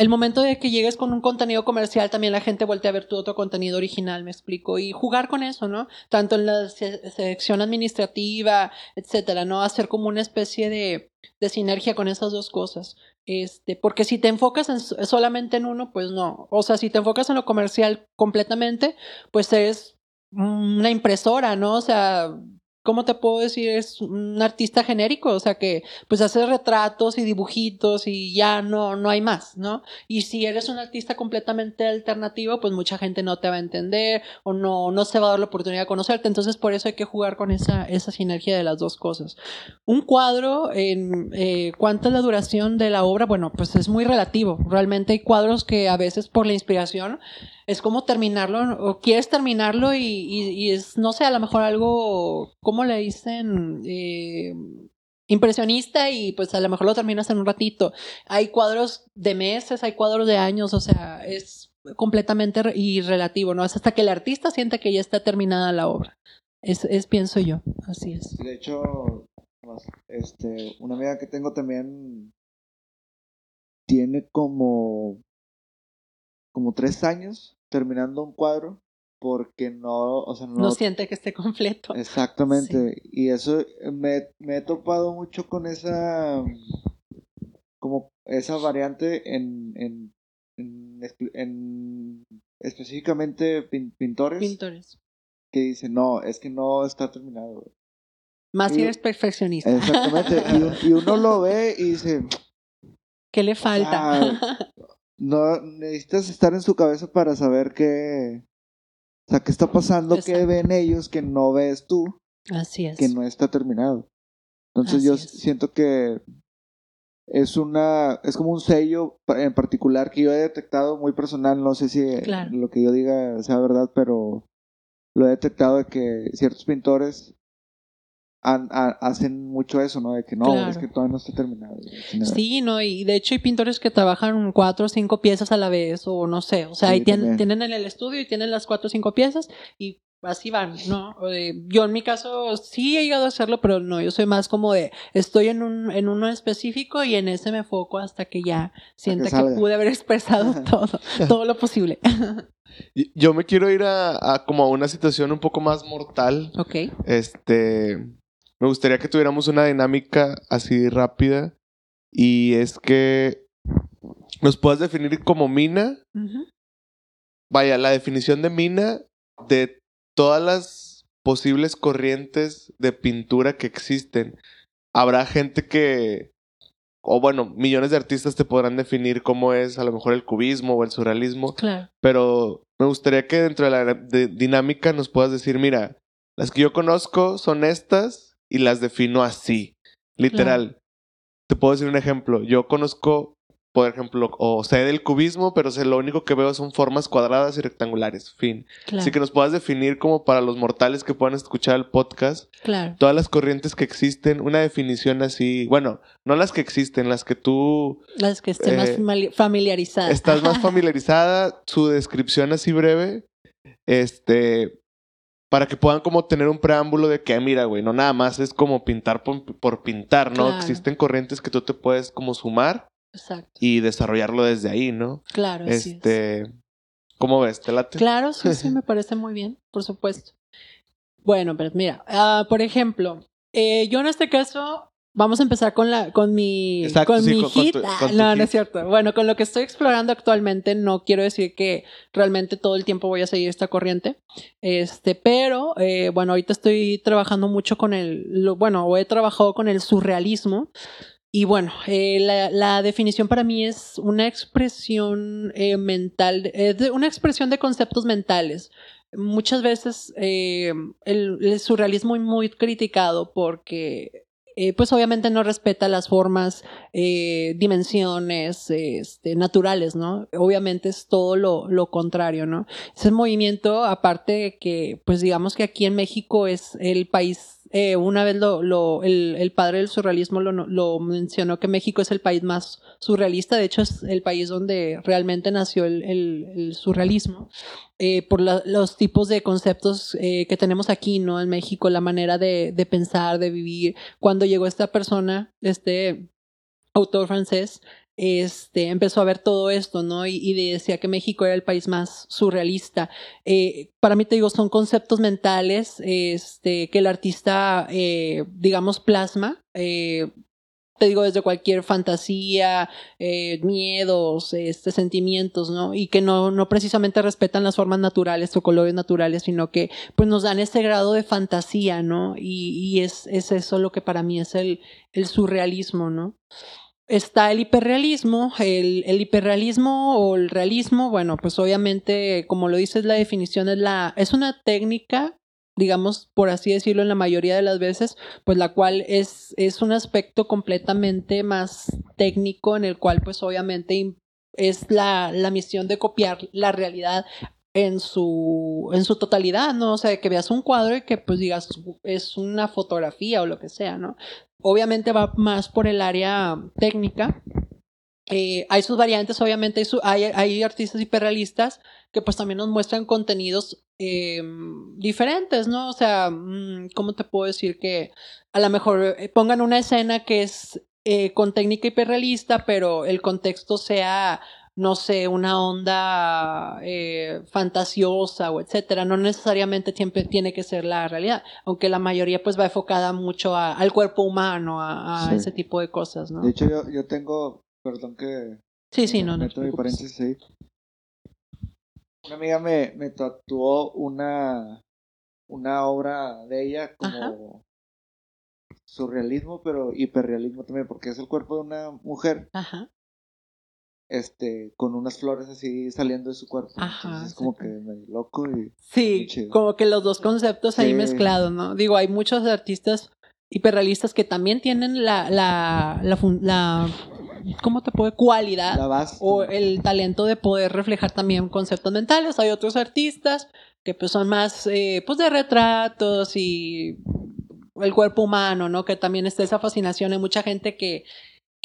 el momento de que llegues con un contenido comercial, también la gente voltea a ver tu otro contenido original, me explico, y jugar con eso, ¿no? Tanto en la selección administrativa, etcétera, ¿no? Hacer como una especie de, de sinergia con esas dos cosas. Este, porque si te enfocas en, solamente en uno, pues no. O sea, si te enfocas en lo comercial completamente, pues es una impresora, ¿no? O sea, ¿cómo te puedo decir? Es un artista genérico, o sea que pues hace retratos y dibujitos y ya no, no hay más, ¿no? Y si eres un artista completamente alternativo, pues mucha gente no te va a entender o no, no se va a dar la oportunidad de conocerte, entonces por eso hay que jugar con esa, esa sinergia de las dos cosas. Un cuadro, en, eh, ¿cuánta es la duración de la obra? Bueno, pues es muy relativo, realmente hay cuadros que a veces por la inspiración es como terminarlo, o quieres terminarlo y, es, no sé, a lo mejor algo, ¿cómo le dicen? Eh, impresionista y pues a lo mejor lo terminas en un ratito. Hay cuadros de meses, hay cuadros de años, o sea, es completamente irrelativo, ¿no? Es hasta que el artista siente que ya está terminada la obra. Es, es pienso yo, así es. De hecho, este, una amiga que tengo también tiene como como tres años terminando un cuadro porque no, o sea, no, no siente que esté completo. Exactamente. Y eso me, me, he topado mucho con esa como esa variante en, en, en, específicamente pintores. Pintores. Que dicen, no, es que no está terminado. Más si eres perfeccionista. Exactamente. y, uno lo ve y dice... <laughs> ¿Qué le falta? No necesitas estar en su cabeza para saber qué, o sea, qué está pasando, qué ven ellos que no ves tú. Así es. Que no está terminado. Entonces yo siento que es una es como un sello en particular que yo he detectado muy personal no sé si Claro. lo que yo diga sea verdad pero lo he detectado de que ciertos pintores hacen mucho eso no de que no Claro. es que todavía no está terminado Sí, no, y de hecho hay pintores que trabajan cuatro o cinco piezas a la vez, o no sé, o sea, Sí, ahí tienen, tienen en el estudio y tienen las cuatro o cinco piezas y así van, ¿no? Yo en mi caso sí he llegado a hacerlo, pero no, yo soy más como de, estoy en un, en uno específico y en ese me foco hasta que ya sienta que, pude haber expresado <laughs> todo, todo lo posible. <laughs> Yo me quiero ir a, a como a una situación un poco más mortal. ok. Este, me gustaría que tuviéramos una dinámica así rápida y es que nos puedas definir como mina, vaya, la definición de mina de todas las posibles corrientes de pintura que existen. Habrá gente que, o bueno, millones de artistas te podrán definir cómo es a lo mejor el cubismo o el surrealismo, Claro. pero me gustaría que dentro de la de- dinámica nos puedas decir, mira, las que yo conozco son estas y las defino así. Literal. Te puedo decir un ejemplo. Yo conozco, por ejemplo, o sé del cubismo, pero sé lo único que veo son formas cuadradas y rectangulares. Fin. Claro. Así que nos puedas definir como para los mortales que puedan escuchar el podcast, claro. todas las corrientes que existen, una definición así, bueno, no las que existen, las que tú Las que estén más Eh, famili- familiarizadas. estás más <laughs> familiarizada, su descripción así breve, este, para que puedan como tener un preámbulo de que, mira, güey, no nada más es como pintar por, por pintar, ¿no? Claro. Existen corrientes que tú te puedes como sumar Exacto. y desarrollarlo desde ahí, ¿no? Claro, así es. Este, ¿cómo ves? ¿Te late? Claro, sí, sí, <laughs> me parece muy bien, por supuesto. Bueno, pero mira, ah, por ejemplo, eh, yo en este caso vamos a empezar con la, con mi, Exacto, con sí, mi con- con hit. tu- Ah, con tu no, no hit. es cierto. Bueno, con lo que estoy explorando actualmente, no quiero decir que realmente todo el tiempo voy a seguir esta corriente. Este, pero eh, bueno, ahorita estoy trabajando mucho con el, lo- bueno, he trabajado con el surrealismo. Y bueno, eh, la, la definición para mí es una expresión eh, mental, eh, de- una expresión de conceptos mentales. Muchas veces eh, el, el surrealismo es muy criticado porque, eh, pues obviamente no respeta las formas, eh, dimensiones este, naturales, ¿no? Obviamente es todo lo, lo contrario, ¿no? Ese movimiento, aparte de que, pues digamos que aquí en México es el país eh, una vez lo, lo- el, el padre del surrealismo lo, lo mencionó que México es el país más surrealista, de hecho es el país donde realmente nació el, el- el surrealismo, eh, por la- los tipos de conceptos eh, que tenemos aquí, ¿no? En México, la manera de, de pensar, de vivir. Cuando llegó esta persona, este autor francés, este, empezó a ver todo esto, ¿no? Y, decía que México era el país más surrealista. Eh, para mí, te digo, son conceptos mentales este, que el artista, eh, digamos, plasma. eh, te digo, desde cualquier fantasía, miedos, este, sentimientos, ¿no? Y que no, no precisamente respetan las formas naturales o colores naturales, sino que pues nos dan ese grado de fantasía, ¿no? Y, es, es eso lo que para mí es el surrealismo, ¿no? Está el hiperrealismo, el, el hiperrealismo o el realismo, bueno, pues obviamente, como lo dices, la definición es la, es una técnica, digamos, por así decirlo, en la mayoría de las veces, pues la cual es, es un aspecto completamente más técnico en el cual, pues obviamente es la, la misión de copiar la realidad en su, en su totalidad, ¿no? O sea, que veas un cuadro y que pues digas, es una fotografía o lo que sea, ¿no? Obviamente va más por el área técnica. Eh, hay sus variantes, obviamente hay, artistas hiperrealistas que pues también nos muestran contenidos eh, diferentes, ¿no? O sea, mm, ¿cómo te puedo decir que a lo mejor eh, pongan una escena que es con técnica hiperrealista, pero el contexto sea no sé, una onda eh, fantasiosa o etcétera. No necesariamente siempre tiene que ser la realidad, aunque la mayoría pues va enfocada mucho a- al cuerpo humano, a, a Sí. ese tipo de cosas, ¿no? De hecho, yo, yo tengo, perdón que sí, sí, no, no. mi paréntesis ahí. Una amiga me, me tatuó una, una obra de ella como surrealismo, pero hiperrealismo también, porque es el cuerpo de una mujer Ajá. Este con unas flores así saliendo de su cuerpo. Ajá, Entonces es como que medio loco y Sí, chido. como que los dos conceptos ahí Sí. mezclados, ¿no? Digo, hay muchos artistas hiperrealistas que también tienen la, la, la, la ¿cómo te puede? Cualidad La base. o el talento de poder reflejar también conceptos mentales. Hay otros artistas que pues son más eh, pues de retratos y el cuerpo humano, ¿no? Que también está esa fascinación. Hay mucha gente que-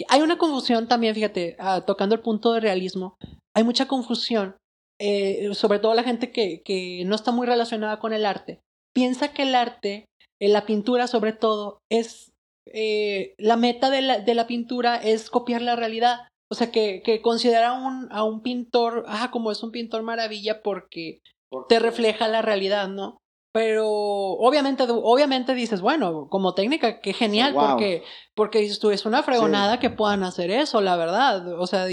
hay una confusión también, fíjate, ah, tocando el punto de realismo, hay mucha confusión, eh, sobre todo la gente que, que no está muy relacionada con el arte. Piensa que el arte, eh, la pintura sobre todo, es eh, la meta de la, de la pintura es copiar la realidad. O sea, que, que considera a un, a un pintor, ah, como es un pintor maravilla porque te refleja la realidad, ¿no? Pero obviamente, obviamente dices, bueno, como técnica, qué genial, Wow. porque, porque dices tú, es una fregonada que puedan hacer eso, la verdad. O sea,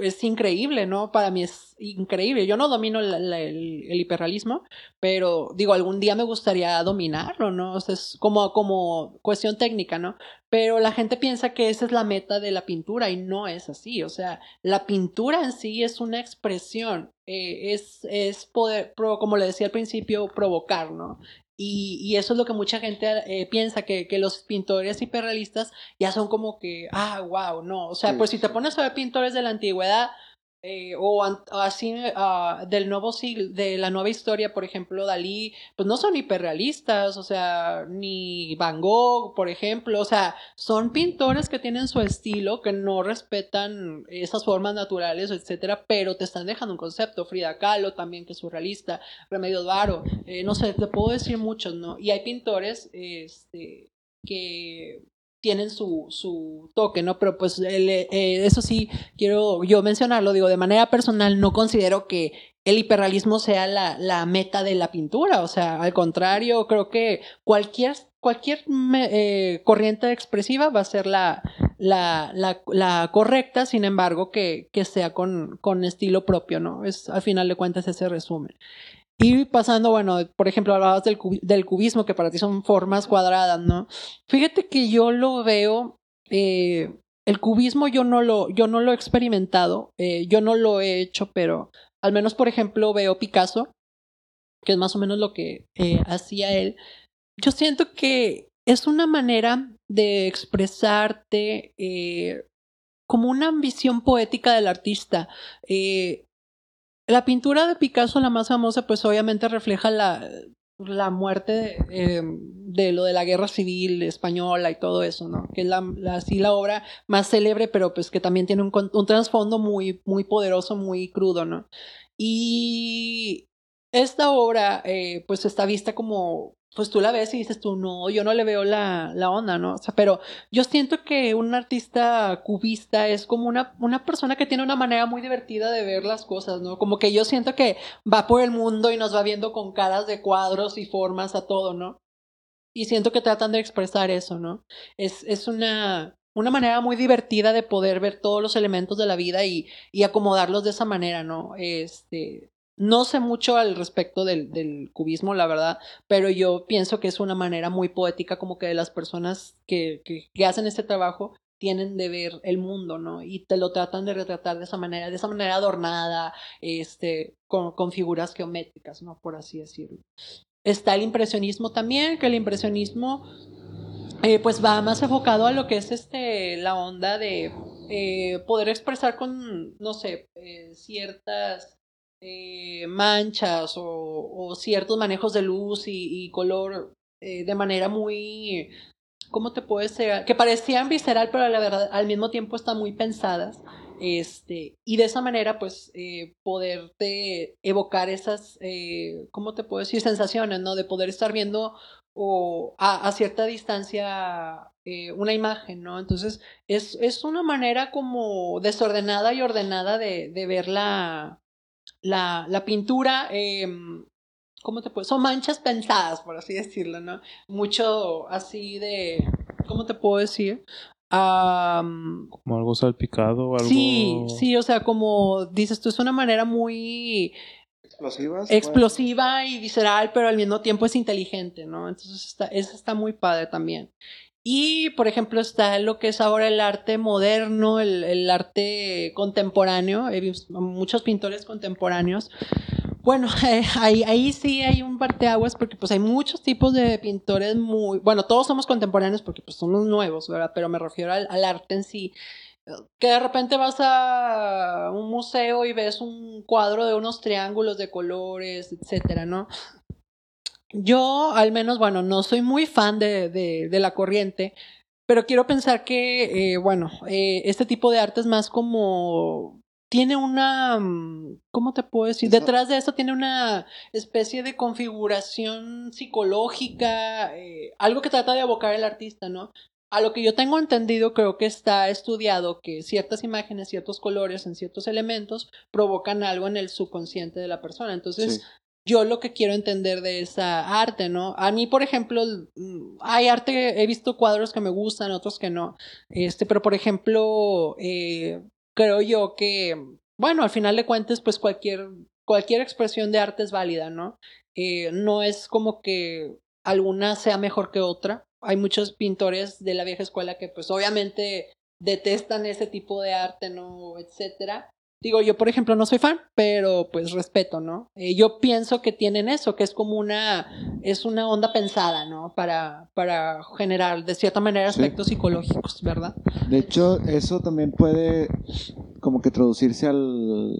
es increíble, ¿no? Para mí es increíble. Yo no domino el, el hiperrealismo, pero digo, algún día me gustaría dominarlo, ¿no? O sea, es como, como cuestión técnica, ¿no? Pero la gente piensa que esa es la meta de la pintura y no es así. O sea, la pintura en sí es una expresión, eh, es, es poder, como le decía al principio, provocar, ¿no? Y, y eso es lo que mucha gente eh, piensa, que, que los pintores hiperrealistas ya son como que, ah, wow, no. O sea, Sí, pues si te pones a ver pintores de la antigüedad, eh, o así ah, del nuevo siglo, de la nueva historia, por ejemplo, Dalí, pues no son hiperrealistas, o sea, ni Van Gogh, por ejemplo, o sea, son pintores que tienen su estilo, que no respetan esas formas naturales, etcétera, pero te están dejando un concepto. Frida Kahlo también, que es surrealista, Remedios Varo, eh, no sé, te puedo decir muchos, ¿no? Y hay pintores, este, que tienen su, su toque, ¿no? Pero pues el, eh, eso sí, quiero yo mencionarlo, digo, de manera personal no considero que el hiperrealismo sea la, la meta de la pintura, o sea, al contrario, creo que cualquier, cualquier eh, corriente expresiva va a ser la, la, la, la correcta, sin embargo, que, que sea con, con estilo propio, ¿no? Es al final de cuentas ese resumen. Y pasando, bueno, por ejemplo, hablabas del, cubi- del cubismo, que para ti son formas cuadradas, ¿no? Fíjate que yo lo veo, eh, el cubismo yo no lo, yo no lo he experimentado, eh, yo no lo he hecho, pero al menos, por ejemplo, veo Picasso, que es más o menos lo que eh, hacía él. Yo siento que es una manera de expresarte como una ambición poética del artista. La pintura de Picasso, la más famosa, pues obviamente refleja la, la muerte de, eh, de lo de la guerra civil española y todo eso, ¿no? Que es la, la- obra más célebre, pero pues que también tiene un trasfondo muy, muy poderoso, muy crudo, ¿no? Y esta obra, eh, pues está vista como, pues tú la ves y dices tú, no, yo no le veo la, la onda, ¿no? O sea, pero yo siento que un artista cubista es como una, una persona que tiene una manera muy divertida de ver las cosas, ¿no? Como que yo siento que va por el mundo y nos va viendo con caras de cuadros y formas a todo, ¿no? Y siento que tratan de expresar eso, ¿no? Es, es una, una manera muy divertida de poder ver todos los elementos de la vida y, y acomodarlos de esa manera, ¿no? Este, no sé mucho al respecto del, cubismo, la verdad, pero yo pienso que es una manera muy poética como que de las personas que, hacen este trabajo tienen de ver el mundo, ¿no? Y te lo tratan de retratar de esa manera, de esa manera adornada, este, con, con figuras geométricas, ¿no? Por así decirlo. Está el impresionismo también, que el impresionismo eh, pues va más enfocado a lo que es este la onda de eh, poder expresar con, no sé, eh, ciertas eh, manchas o, ciertos manejos de luz y, color eh, de manera muy, ¿cómo te puede ser? Que parecían visceral, pero la verdad al mismo tiempo están muy pensadas. Este, y de esa manera, pues, eh, poderte evocar esas, ¿cómo te puedo decir? Sensaciones, ¿no? De poder estar viendo o a, cierta distancia una imagen, ¿no? Entonces, es, es una manera como desordenada y ordenada de, de ver la, la, la pintura. Eh, ¿Cómo te puedo? Son manchas pensadas, por así decirlo, ¿no? Mucho así de, ¿cómo te puedo decir? Como algo salpicado o algo. Sí, sí, o sea, como dices tú, es una manera muy Explosivas. explosiva y visceral, pero al mismo tiempo es inteligente, ¿no? Entonces está, eso está muy padre también. Y, por ejemplo, está lo que es ahora el arte moderno, el, arte contemporáneo. He visto muchos pintores contemporáneos. Bueno, <laughs> eh, ahí, ahí sí hay un parteaguas porque pues hay muchos tipos de pintores muy... Bueno, todos somos contemporáneos porque pues somos nuevos, ¿verdad? Pero me refiero al, al arte en sí. que de repente vas a un museo y ves un cuadro de unos triángulos de colores, etcétera, ¿no? Yo, al menos, bueno, no soy muy fan de, de, de la corriente, pero quiero pensar que, eh, bueno, eh, este tipo de arte es más como tiene una, mm, ¿cómo te puedo decir? Eso- Detrás de esto tiene una especie de configuración psicológica, eh, algo que trata de evocar el artista, ¿no? A lo que yo tengo entendido, creo que está estudiado que ciertas imágenes, ciertos colores en ciertos elementos provocan algo en el subconsciente de la persona. Entonces, Sí. Yo lo que quiero entender de esa arte, ¿no? A mí, por ejemplo, mm, hay arte, he visto cuadros que me gustan, otros que no. Este, pero por ejemplo, eh, creo yo que, bueno, al final de cuentas, pues cualquier, cualquier expresión de arte es válida, ¿no? Eh, no es como que alguna sea mejor que otra. Hay muchos pintores de la vieja escuela que, pues, obviamente detestan ese tipo de arte, ¿no? Etcétera. Digo, yo por ejemplo no soy fan, pero pues respeto, ¿no? Eh, yo pienso que tienen eso, que es como una, es una onda pensada, ¿no? Para, para generar de cierta manera Sí. aspectos psicológicos, ¿verdad? De hecho, eso también puede como que traducirse al,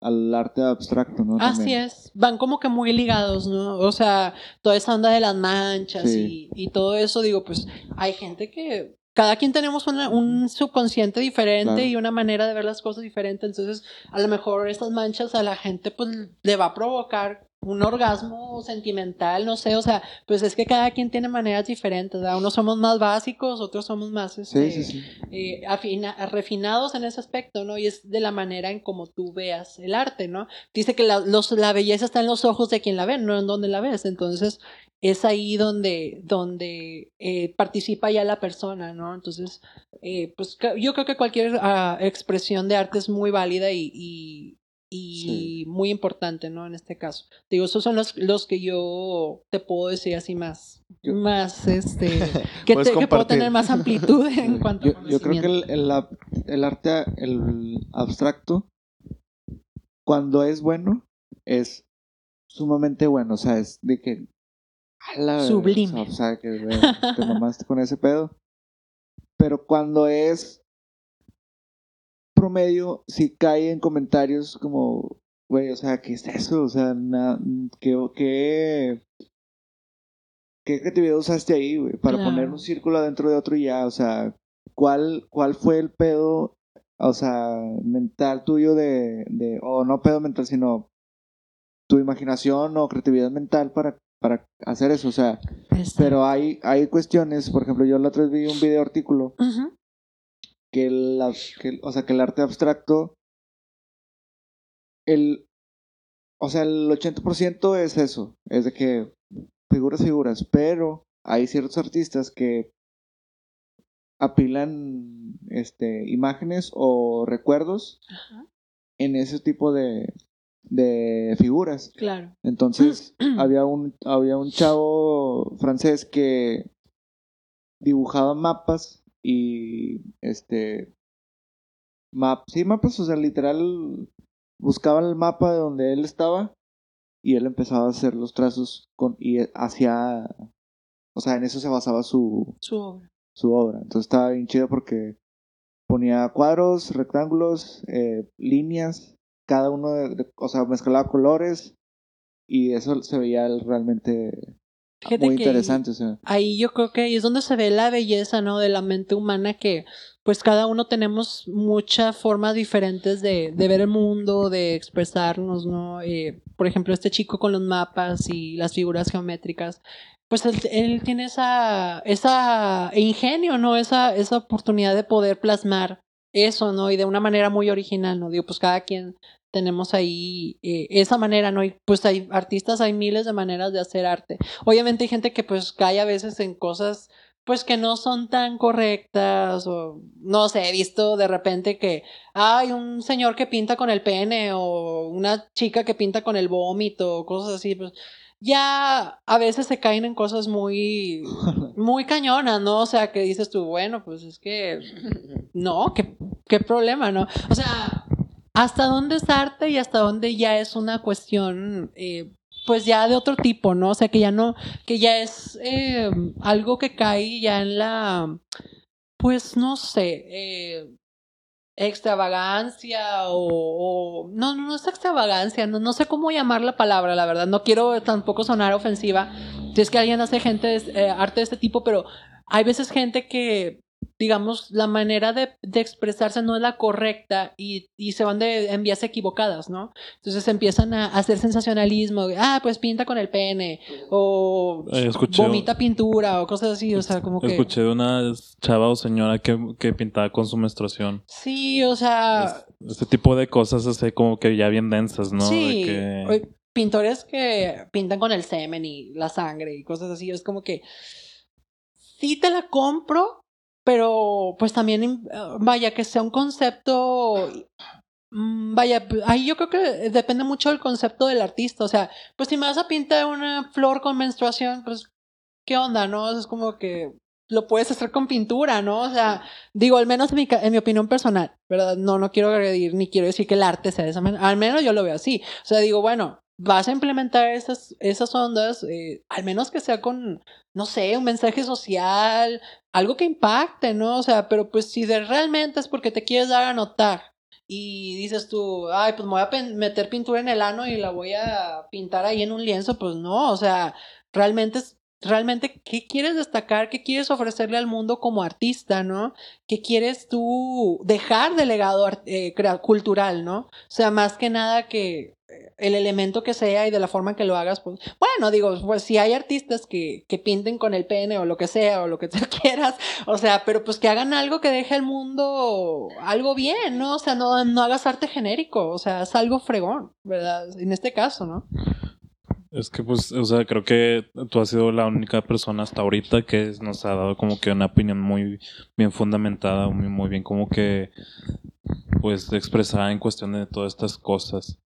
al arte abstracto, ¿no? Así También. es, van como que muy ligados, ¿no? O sea, toda esa onda de las manchas Sí. y, y todo eso, digo, pues hay gente que cada quien tenemos una- un subconsciente diferente Claro. y una manera de ver las cosas diferente, entonces a lo mejor estas manchas a la gente pues le va a provocar un orgasmo sentimental, no sé, o sea, pues es que cada quien tiene maneras diferentes, ¿verdad? Unos somos más básicos, otros somos más, este, Sí, sí, sí. eh, afina- refinados en ese aspecto, ¿no? Y es de la manera en como tú veas el arte, ¿no? Dice que la, los, la belleza está en los ojos de quien la ve, no en donde la ves. Entonces, es ahí donde, donde eh, participa ya la persona, ¿no? Entonces, eh, pues yo creo que cualquier ah, expresión de arte es muy válida y, y, y Sí. muy importante, ¿no? En este caso. Digo, esos son los, los que yo te puedo decir así más, Yo- más, este, <laughs> que, te- que puedo tener más amplitud en <laughs> cuanto a Yo, yo creo que el, el, el arte, el abstracto, cuando es bueno, es sumamente bueno. O sea, es de que. Ala, Sublime. O sea, que güey, te mamaste con ese pedo. Pero cuando es promedio, sí cae en comentarios como, güey, o sea, ¿qué es eso? O sea, na- ¿qué, qué, qué creatividad usaste ahí, güey? Para Claro. poner un círculo adentro de otro y ya, o sea, ¿cuál, cuál fue el pedo, o sea, mental tuyo de, de o no pedo mental, sino tu imaginación o creatividad mental para, para hacer eso? O sea, Exacto. pero hay, hay cuestiones, por ejemplo, yo la otra vez vi un video artículo que que, o sea, que el arte abstracto, el, o sea, el 80% es eso, es de que figuras, figuras, pero hay ciertos artistas que apilan este, imágenes o recuerdos Ajá. en ese tipo de, de figuras. Claro. Entonces, <clears throat> había un, había un chavo francés que dibujaba mapas y este map, sí, mapas, o sea, literal buscaba el mapa de donde él estaba y él empezaba a hacer los trazos con y hacia o sea, en eso se basaba su, Su obra. su obra. Entonces estaba bien chido porque ponía cuadros, rectángulos, eh, líneas, cada uno, de, o sea, mezclaba colores y eso se veía realmente Fíjate muy interesante. O sea, Ahí yo creo que ahí es donde se ve la belleza, ¿no? De la mente humana que pues cada uno tenemos muchas formas diferentes de, de ver el mundo, de expresarnos, ¿no? Eh, por ejemplo, este chico con los mapas y las figuras geométricas, pues él, él tiene esa, esa ingenio, ¿no? Esa, esa oportunidad de poder plasmar eso, ¿no? Y de una manera muy original, ¿no? Digo, pues cada quien tenemos ahí eh, esa manera, ¿no? Y pues hay artistas, hay miles de maneras de hacer arte. Obviamente hay gente que pues cae a veces en cosas pues que no son tan correctas o no sé, he visto de repente que hay un señor que pinta con el pene o una chica que pinta con el vómito o cosas así, pues ya a veces se caen en cosas muy <laughs> muy cañonas, ¿no? O sea, que dices tú, bueno, pues es que no, qué, qué problema, ¿no? O sea, hasta dónde es arte y hasta dónde ya es una cuestión eh, pues ya de otro tipo, ¿no? O sea, que ya no, que ya es eh, algo que cae ya en la, pues no sé, eh, extravagancia o, no, no es extravagancia, no, no sé cómo llamar la palabra, la verdad, no quiero tampoco sonar ofensiva si es que alguien hace gente, eh, arte de este tipo, pero hay veces gente que digamos, la manera de, de, expresarse no es la correcta y, y, se van de en vías equivocadas, ¿no? Entonces empiezan a, hacer sensacionalismo, ah, pues pinta con el pene, o Eh, escuché- vomita pintura, o cosas así, o sea, como que... Escuché de una chava o señora que, que pintaba con su menstruación. Sí, o sea, Es- Este tipo de cosas así como que ya bien densas, ¿no? sí, De que- oye, pintores que pintan con el semen y la sangre y cosas así, es como que sí te la compro, pero pues también, eh, vaya, que sea un concepto, mm, vaya, ahí yo creo que depende mucho del concepto del artista, o sea, pues si me vas a pintar una flor con menstruación, pues, ¿qué onda, no? Es como que lo puedes hacer con pintura, ¿no? O sea, digo, al menos en mi, en mi opinión personal, ¿verdad? No, no quiero agredir ni quiero decir que el arte sea de esa manera, al menos yo lo veo así, o sea, digo, bueno, vas a implementar esas, esas ondas, eh, al menos que sea con, no sé, un mensaje social, algo que impacte, ¿no? O sea, pero pues si de realmente es porque te quieres dar a notar y dices tú, ay, pues me voy a meter pintura en el ano y la voy a pintar ahí en un lienzo, pues no, o sea, realmente es realmente qué quieres destacar, qué quieres ofrecerle al mundo como artista, ¿no? ¿Qué quieres tú dejar de legado eh, cultural, ¿no? O sea, más que nada que eh, el elemento que sea y de la forma que lo hagas, pues, bueno, digo, pues si hay artistas que, que pinten con el pene o lo que sea, o lo que tú <laughs> quieras, o sea, pero pues que hagan algo que deje al mundo algo bien, ¿no? O sea, no, no hagas arte genérico, o sea, haz algo fregón, ¿verdad? En este caso, ¿no? Es que, pues, o sea, creo que tú has sido la única persona hasta ahorita que nos ha dado como que una opinión muy bien fundamentada, muy, muy bien como que, pues, expresada en cuestión de todas estas cosas.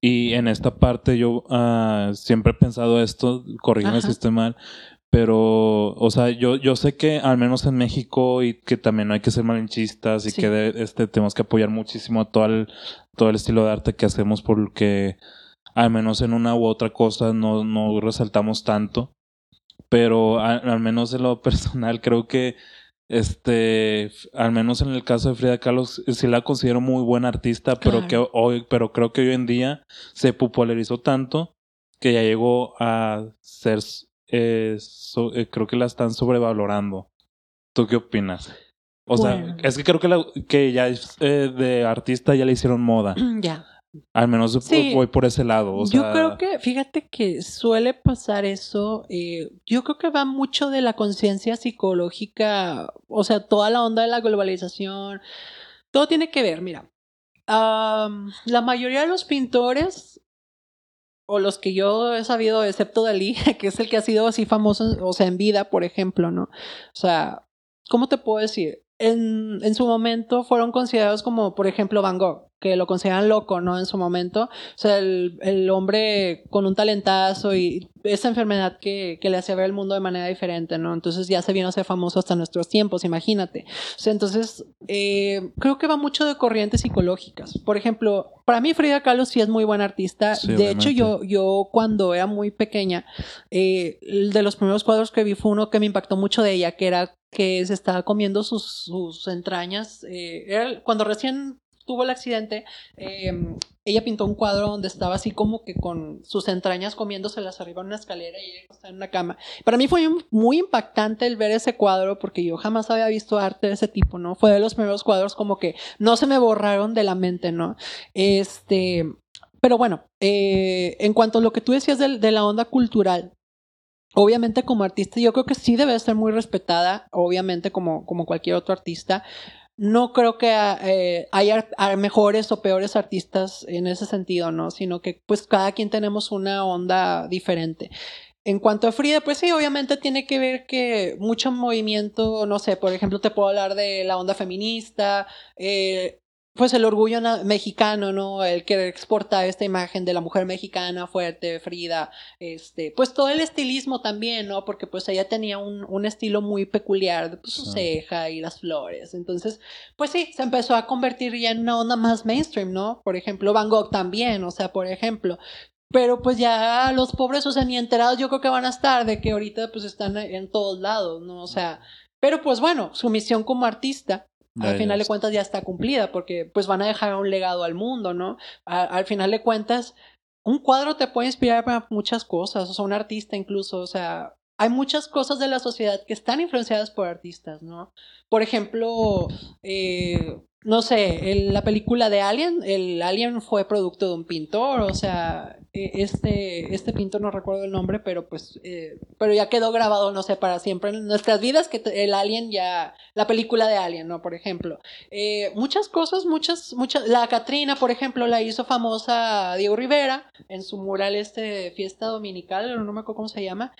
Y en esta parte yo ah, siempre he pensado esto, corrígeme si estoy mal, pero, o sea, yo, yo sé que al menos en México y que también no hay que ser malinchistas y Sí. que de- este, tenemos que apoyar muchísimo todo el, todo el estilo de arte que hacemos porque al menos en una u otra cosa no, no resaltamos tanto. Pero al menos en lo <laughs> personal creo que este al menos en el caso de Frida Kahlo s- sí la considero muy buena artista, pero que hoy, pero creo que hoy en día se popularizó tanto que ya llegó a ser eh, so- eh, creo que la están sobrevalorando. ¿Tú qué opinas? O sea, es que creo que, la- que ya eh, de artista ya le hicieron moda. <clears throat> ya. Al menos Sí. voy por ese lado. O yo creo que, fíjate que suele pasar eso. eh, yo creo que va mucho de la conciencia psicológica, o sea, toda la onda de la globalización. Todo tiene que ver, mira. la mayoría de los pintores, o los que yo he sabido, excepto Dalí, <laughs> que es el que ha sido así famoso, o sea, en vida, por ejemplo, ¿no? O sea, ¿cómo te puedo decir? En, en su momento fueron considerados como, por ejemplo, Van Gogh, que lo consideran loco, ¿no? En su momento. O sea, el, el hombre con un talentazo y esa enfermedad que, que le hacía ver el mundo de manera diferente, ¿no? Entonces ya se vino a ser famoso hasta nuestros tiempos, imagínate. O sea, entonces eh, creo que va mucho de corrientes psicológicas. Por ejemplo, para mí Frida Kahlo sí es muy buena artista. Sí, de hecho, yo, yo cuando era muy pequeña, eh, de los primeros cuadros que vi fue uno que me impactó mucho de ella, que era que se estaba comiendo sus, sus entrañas. eh, cuando recién tuvo el accidente, eh, ella pintó un cuadro donde estaba así como que con sus entrañas comiéndoselas arriba en una escalera y ella estaba en una cama. Para mí fue muy impactante el ver ese cuadro porque yo jamás había visto arte de ese tipo, ¿no? Fue de los primeros cuadros como que no se me borraron de la mente, ¿no? Este, pero bueno, eh, en cuanto a lo que tú decías de, de la onda cultural, obviamente como artista yo creo que sí debe ser muy respetada, obviamente como, como cualquier otro artista. No creo que eh, haya mejores o peores artistas en ese sentido, ¿no? Sino que pues cada quien tenemos una onda diferente. En cuanto a Frida, pues sí, obviamente tiene que ver que mucho movimiento, no sé, por ejemplo, te puedo hablar de la onda feminista, eh, pues el orgullo mexicano, ¿no? El querer exportar esta imagen de la mujer mexicana fuerte, Frida, este, pues todo el estilismo también, ¿no? Porque pues ella tenía un, un estilo muy peculiar, de, pues su Sí. ceja y las flores. Entonces, pues sí, se empezó a convertir ya en una onda más mainstream, ¿no? Por ejemplo, Van Gogh también, o sea, por ejemplo. Pero pues ya los pobres, o sea, ni enterados yo creo que van a estar de que ahorita pues están en todos lados, ¿no? O sea, pero pues bueno, su misión como artista al final de cuentas ya está cumplida, porque pues van a dejar un legado al mundo, ¿no? A- al final de cuentas, un cuadro te puede inspirar para muchas cosas, o sea, un artista incluso, o sea, hay muchas cosas de la sociedad que están influenciadas por artistas, ¿no? Por ejemplo, eh, no sé, el- la película de Alien, el Alien fue producto de un pintor, o sea, eh, este, este pintor no recuerdo el nombre, pero pues, eh, pero ya quedó grabado, no sé, para siempre en nuestras vidas que el Alien ya, la película de Alien, ¿no? Por ejemplo. Eh, muchas cosas, muchas, muchas, la Catrina, por ejemplo, la hizo famosa Diego Rivera en su mural este Fiesta Dominical, no me acuerdo cómo se llama,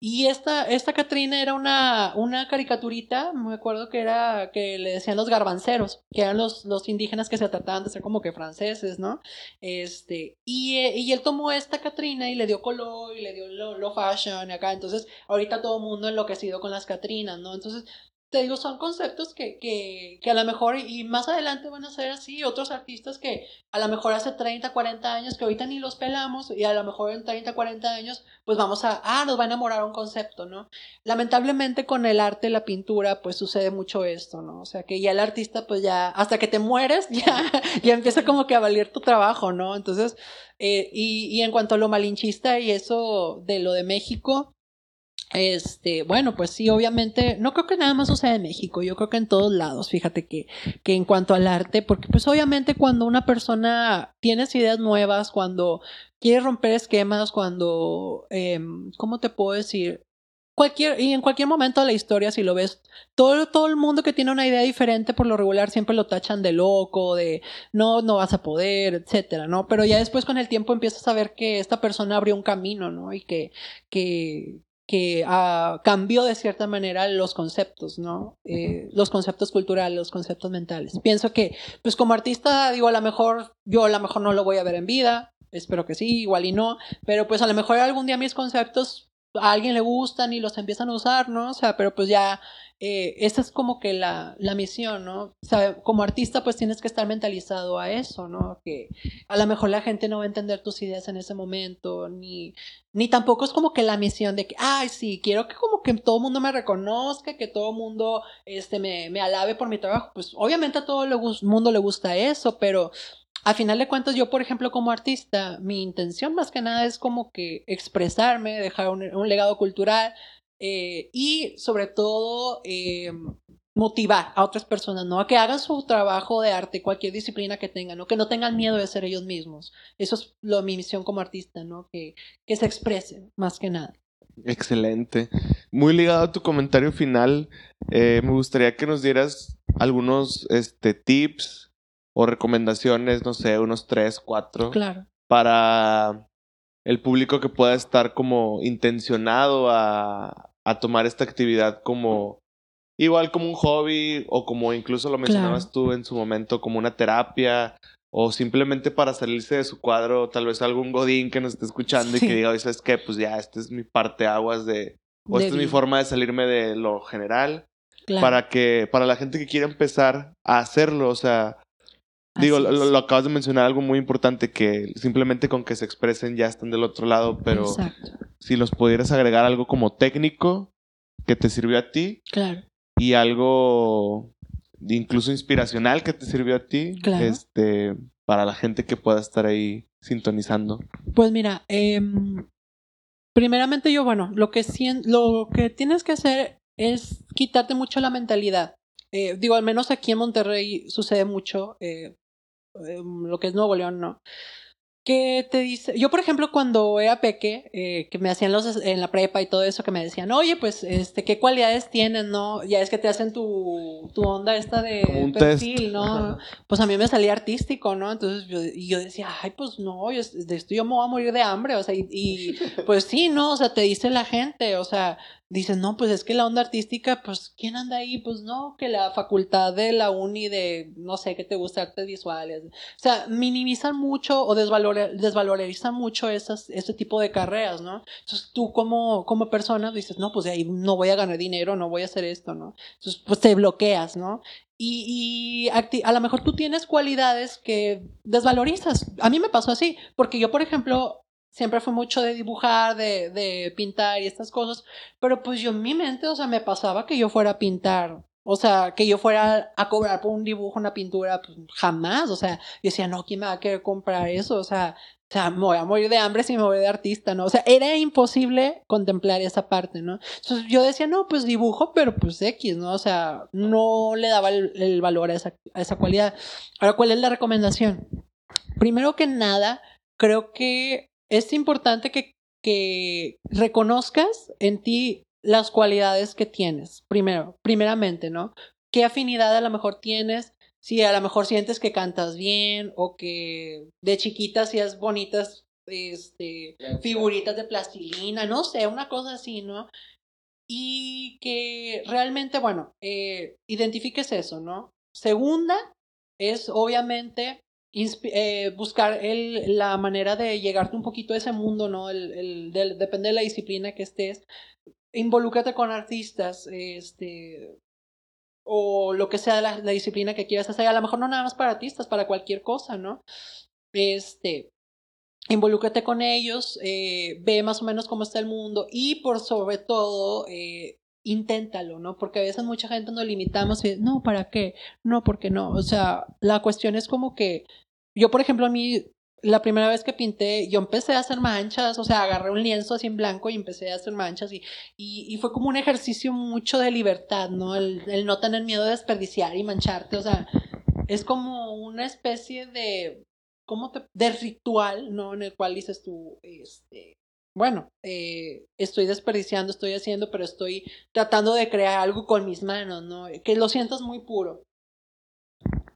y esta, esta Catrina era una, una caricaturita, me acuerdo que era, que le decían los garbanceros, que eran los, los indígenas que se trataban de ser como que franceses, ¿no? Este, y, eh, y él tomó esta Catrina y le dio color y le dio lo, lo fashion acá, entonces ahorita todo el mundo enloquecido con las Catrinas, ¿no? Entonces, te digo, son conceptos que, que, que a lo mejor y más adelante van a ser así, otros artistas que a lo mejor hace 30, 40 años, que ahorita ni los pelamos, y a lo mejor en 30, 40 años, pues vamos a, ah, nos va a enamorar un concepto, ¿no? Lamentablemente con el arte, la pintura, pues sucede mucho esto, ¿no? O sea, que ya el artista, pues ya, hasta que te mueres, <laughs> ya, ya empieza como que a valer tu trabajo, ¿no? Entonces, eh, y, y en cuanto a lo malinchista y eso de lo de México, este, bueno, pues sí, obviamente, no creo que nada más suceda en México, yo creo que en todos lados, fíjate que, que en cuanto al arte, porque pues obviamente cuando una persona tienes ideas nuevas, cuando quiere romper esquemas, cuando, em, ¿cómo te puedo decir? Cualquier, y en cualquier momento de la historia, si lo ves, todo, todo el mundo que tiene una idea diferente, por lo regular, siempre lo tachan de loco, de no, no vas a poder, etcétera, ¿no? Pero ya después con el tiempo empiezas a ver que esta persona abrió un camino, ¿no? Y que, que, que ah, cambió de cierta manera los conceptos, ¿no? Eh, los conceptos culturales, los conceptos mentales. Pienso que, pues como artista, digo, a lo mejor, yo a lo mejor no lo voy a ver en vida, espero que sí, igual y no, pero pues a lo mejor algún día mis conceptos a alguien le gustan y los empiezan a usar, ¿no? O sea, pero pues ya, eh, esa es como que la, la misión, ¿no? O sea, como artista pues tienes que estar mentalizado a eso, ¿no? Que a lo mejor la gente no va a entender tus ideas en ese momento, ni, ni tampoco es como que la misión de que, ay, sí, quiero que como que todo el mundo me reconozca, que todo el mundo este, me, me alabe por mi trabajo. Pues obviamente a todo el mundo le gusta eso, pero a final de cuentas, yo, por ejemplo, como artista, mi intención más que nada es como que expresarme, dejar un, legado cultural eh, y sobre todo eh, motivar a otras personas, ¿no? A que hagan su trabajo de arte, cualquier disciplina que tengan, ¿no? Que no tengan miedo de ser ellos mismos. Eso es lo, mi misión como artista, ¿no? Que, que se expresen, más que nada. Excelente. Muy ligado a tu comentario final, eh, me gustaría que nos dieras algunos este, tips o recomendaciones, no sé, unos tres, cuatro, Claro. para el público que pueda estar como intencionado a, a tomar esta actividad como igual como un hobby o como incluso lo mencionabas tú en su momento como una terapia o simplemente para salirse de su cuadro, tal vez algún godín que nos esté escuchando y que diga, oye, ¿sabes qué? Pues ya, esta es mi parte aguas de... O De esta es mi forma de salirme de lo general Claro. para que para la gente que quiera empezar a hacerlo, o sea, digo, lo, acabas de mencionar algo muy importante que simplemente con que se expresen ya están del otro lado, pero Exacto. si los pudieras agregar algo como técnico que te sirvió a ti Claro. y algo incluso inspiracional que te sirvió a ti, Claro. este, para la gente que pueda estar ahí sintonizando. Pues mira, em, primeramente yo, bueno, lo que, lo que tienes que hacer es quitarte mucho la mentalidad. Eh, digo, al menos aquí en Monterrey sucede mucho, eh, lo que es Nuevo León, ¿no? Que te dice, yo por ejemplo cuando era peque, eh, que me hacían los en la prepa y todo eso, que me decían, oye, pues, este, ¿qué cualidades tienen, no? Ya es que te hacen tu, tu onda esta de un perfil, test. ¿no? Ajá. pues a mí me salía artístico, ¿no? Entonces yo, y yo decía, ay, pues no, yo, de esto yo me voy a morir de hambre, o sea, y, y, <laughs> pues sí, ¿no? O sea, te dice la gente, o sea, dices, no, pues es que la onda artística, pues, ¿quién anda ahí? Pues no, que la facultad de la uni de, no sé, que te gusta artes visuales. O sea, minimizan mucho o desvalor- desvalorizan mucho esas, ese tipo de carreras, ¿no? Entonces tú como, como persona dices, no, pues de ahí no voy a ganar dinero, no voy a hacer esto, ¿no? Entonces, pues te bloqueas, ¿no? Y, y a lo mejor tú tienes cualidades que desvalorizas. A mí me pasó así, porque yo, por ejemplo, siempre fue mucho de dibujar, de, de pintar y estas cosas, pero pues yo en mi mente, o sea, me pasaba que yo fuera a pintar O sea, que yo fuera a cobrar por un dibujo, una pintura, pues jamás. O sea, yo decía, no, ¿quién me va a querer comprar eso? O sea, o sea, me voy a morir de hambre si me voy de artista, ¿no? O sea, era imposible contemplar esa parte, ¿no? Entonces yo decía, no, pues dibujo, pero pues X, ¿no? O sea, no le daba el, el valor a esa, a esa cualidad. Ahora, ¿cuál es la recomendación? Primero que nada, creo que es importante que, que reconozcas en ti las cualidades que tienes, primero, primeramente, ¿no? ¿Qué afinidad a lo mejor tienes? Si a lo mejor sientes que cantas bien o que de chiquita hacías bonitas este, figuritas de plastilina, no sé, una cosa así, ¿no? Y que realmente, bueno, eh, identifiques eso, ¿no? Segunda es obviamente eh, buscar el, la manera de llegarte un poquito a ese mundo, ¿no? El, el, del- depende de la disciplina que estés. Involúcrate con artistas, este, o lo que sea la, disciplina que quieras hacer. A lo mejor no nada más para artistas, para cualquier cosa, ¿no? Este, involúcrate con ellos, eh, ve más o menos cómo está el mundo y por sobre todo, eh, inténtalo, ¿no? Porque a veces mucha gente nos limitamos y no, ¿para qué? No, porque no. O sea, la cuestión es como que yo, por ejemplo, a mí, la primera vez que pinté, yo empecé a hacer manchas, o sea, agarré un lienzo así en blanco y empecé a hacer manchas y, y, fue como un ejercicio mucho de libertad, ¿no? El, el no tener miedo de desperdiciar y mancharte, o sea, es como una especie de, ¿cómo te, de ritual, ¿no? En el cual dices tú, este, bueno, eh, estoy desperdiciando, estoy haciendo, pero estoy tratando de crear algo con mis manos, ¿no? Que lo sientas muy puro.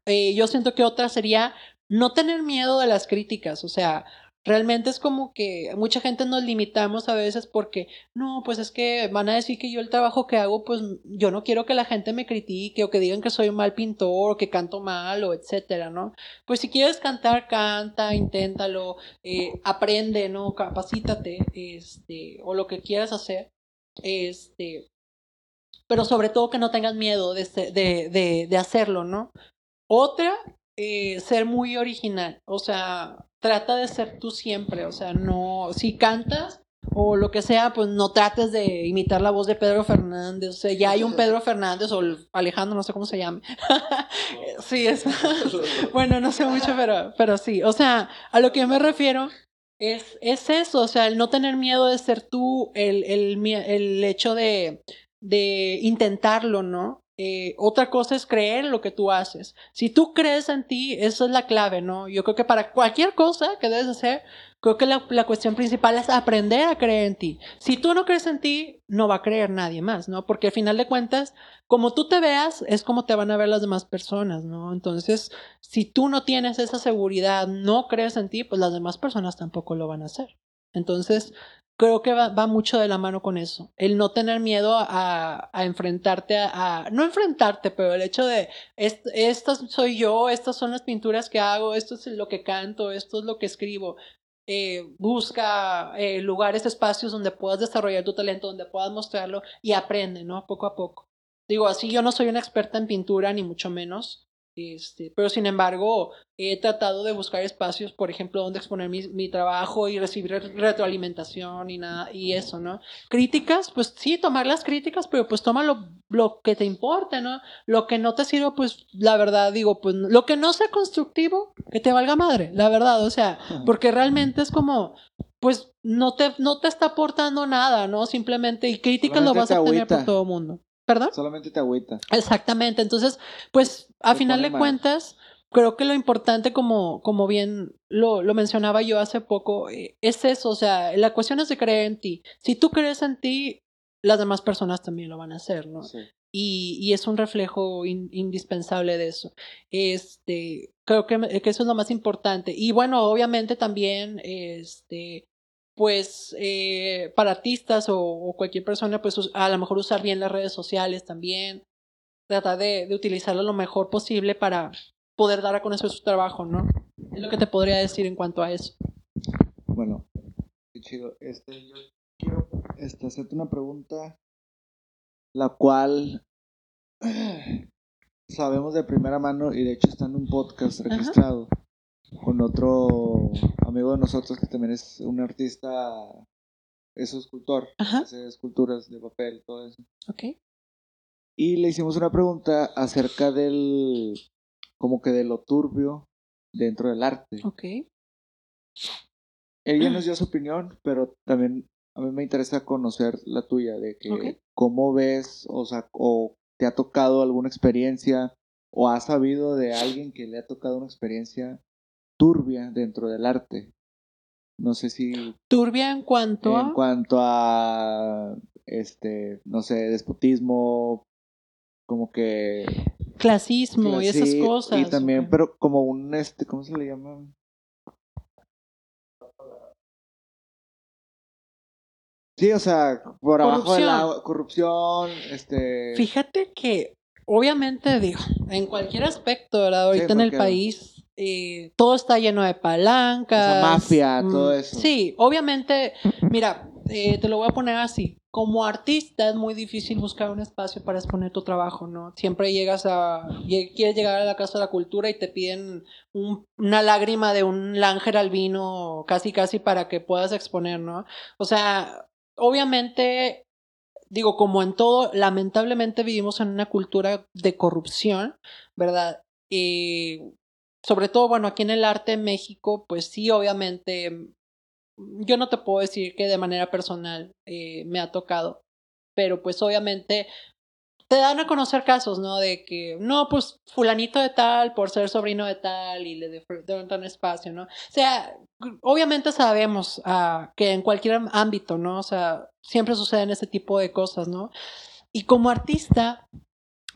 Eh, yo siento que otra sería no tener miedo de las críticas, o sea, realmente es como que mucha gente nos limitamos a veces porque, no, pues es que van a decir que yo el trabajo que hago, pues yo no quiero que la gente me critique o que digan que soy un mal pintor o que canto mal o etcétera, ¿no? Pues si quieres cantar, canta, inténtalo, eh, aprende, ¿no? Capacítate, este, o lo que quieras hacer, este, pero sobre todo que no tengas miedo de, de, de, de hacerlo, ¿no? Otra, eh, ser muy original, o sea, trata de ser tú siempre, o sea, no, si cantas o lo que sea, pues no trates de imitar la voz de Pedro Fernández, o sea, ya hay un Pedro Fernández o Alejandro, no sé cómo se llame. <laughs> sí, es. <laughs> <laughs> bueno, no sé mucho, pero, pero sí, o sea, a lo que yo me refiero es, es eso, o sea, el no tener miedo de ser tú, el, el, el hecho de, de intentarlo, ¿no? Eh, otra cosa es creer en lo que tú haces. Si tú crees en ti, esa es la clave, ¿no? Yo creo que para cualquier cosa que debes hacer, creo que la, la cuestión principal es aprender a creer en ti. Si tú no crees en ti, no va a creer nadie más, ¿no? Porque al final de cuentas, como tú te veas, es como te van a ver las demás personas, ¿no? Entonces, si tú no tienes esa seguridad, no crees en ti, pues las demás personas tampoco lo van a hacer. Entonces, creo que va, mucho de la mano con eso. El no tener miedo a, enfrentarte a, No enfrentarte, pero el hecho de. "Est- Esta soy yo, estas son las pinturas que hago, esto es lo que canto, esto es lo que escribo. Eh, busca eh, lugares, espacios donde puedas desarrollar tu talento, donde puedas mostrarlo y aprende, ¿no? Poco a poco. Digo, así yo no soy una experta en pintura, ni mucho menos. Este, pero sin embargo, he tratado de buscar espacios, por ejemplo, donde exponer mi, mi trabajo y recibir re- retroalimentación y nada, y eso, ¿no? Críticas, pues sí, tomar las críticas, pero pues toma lo, lo que te importe, ¿no? Lo que no te sirva, pues la verdad, digo, pues lo que no sea constructivo, que te valga madre, la verdad, o sea, porque realmente es como, pues no te, no te está aportando nada, ¿no? Simplemente, y críticas lo vas a te tener por todo mundo. ¿Perdón? Solamente te agüita. Exactamente. Entonces, pues a Te final de mal. cuentas, creo que lo importante, como, como bien lo, lo mencionaba yo hace poco, eh, es eso. O sea, la cuestión es de creer en ti. Si tú crees en ti, las demás personas también lo van a hacer, ¿no? Sí. y, y es un reflejo in- indispensable de eso. Este, creo que, que eso es lo más importante. Y bueno, obviamente también, este, pues, eh, para artistas o, o cualquier persona, pues a lo mejor usar bien las redes sociales también, tratar de, de utilizarlo lo mejor posible para poder dar a conocer su trabajo, ¿no? Es lo que te podría decir en cuanto a eso. Bueno, qué chido. Este, yo quiero este, hacerte una pregunta, la cual <clears throat> sabemos de primera mano y de hecho está en un podcast Ajá. Con otro amigo de nosotros que también es un artista, es escultor, Ajá, hace esculturas de papel, todo eso. ok. Y le hicimos una pregunta acerca del, como que de lo turbio dentro del arte. Ok. Ella nos <clears throat> dio su opinión, pero también a mí me interesa conocer la tuya, de que Ok. cómo ves, o sea, o te ha tocado alguna experiencia, o has sabido de alguien que le ha tocado una experiencia turbia dentro del arte. No sé si Turbia en cuanto en a... cuanto a, este, no sé, despotismo, como que... clasismo y esas cosas. Y también, pero como un, este, ¿cómo se le llama? Sí, o sea, por abajo de la Corrupción. este... Fíjate que, obviamente, digo, en cualquier aspecto, ¿verdad? Ahorita Sí, en el país, todo está lleno de palancas. O sea, mafia, mm, todo eso. Sí, obviamente, mira, eh, te lo voy a poner así. Como artista es muy difícil buscar un espacio para exponer tu trabajo, ¿no? Siempre llegas a, quieres llegar a la Casa de la Cultura y te piden un- una lágrima de un lángel albino casi casi para que puedas exponer, ¿no? O sea, obviamente digo, como en todo, lamentablemente vivimos en una cultura de corrupción, ¿verdad? Y sobre todo, bueno, aquí en el arte en México, pues sí, obviamente, yo no te puedo decir que de manera personal eh, me ha tocado, pero pues obviamente te dan a conocer casos, ¿no? De que, no, pues fulanito de tal, por ser sobrino de tal, y le dan espacio, ¿no? O sea, obviamente sabemos ah, que en cualquier ámbito, ¿no? O sea, siempre suceden ese tipo de cosas, ¿no? Y como artista,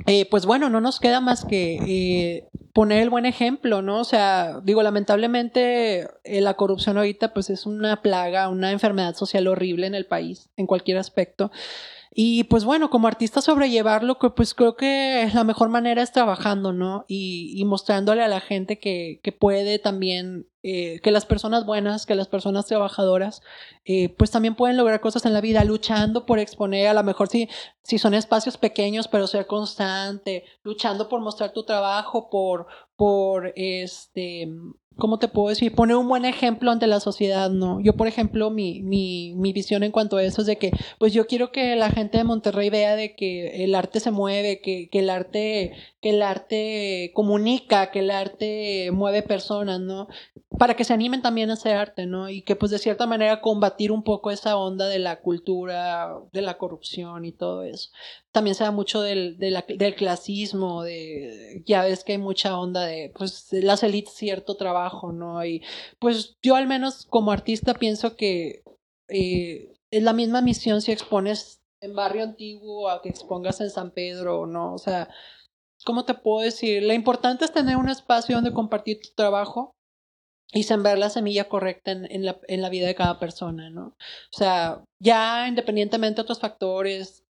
eh, pues bueno, no nos queda más que eh, poner el buen ejemplo, ¿no? O sea, digo, lamentablemente eh, la corrupción ahorita pues es una plaga, una enfermedad social horrible en el país, en cualquier aspecto. Y pues bueno, como artista sobrellevarlo, pues creo que la mejor manera es trabajando, ¿no? Y, y mostrándole a la gente que, que puede también, eh, que las personas buenas, que las personas trabajadoras, eh, pues también pueden lograr cosas en la vida, luchando por exponer, a lo mejor si, si son espacios pequeños, pero ser constante, luchando por mostrar tu trabajo, por, por este, ¿cómo te puedo decir? Poner un buen ejemplo ante la sociedad, ¿no? Yo, por ejemplo, mi, mi, mi visión en cuanto a eso es de que, pues yo quiero que la gente de Monterrey vea de que el arte se mueve, que, que el arte, que el arte comunica, que el arte mueve personas, ¿no? Para que se animen también a hacer arte, ¿no? Y que pues de cierta manera combatir un poco esa onda de la cultura, de la corrupción y todo eso. También se da mucho del, del clasismo, de ya ves que hay mucha onda de pues las élites cierto trabajo, ¿no? Y pues yo al menos como artista pienso que eh, es la misma misión si expones en barrio antiguo a que expongas en San Pedro no, o sea, ¿cómo te puedo decir? Lo importante es tener un espacio donde compartir tu trabajo y sembrar la semilla correcta en, en la, en la vida de cada persona, ¿no? O sea, ya independientemente de otros factores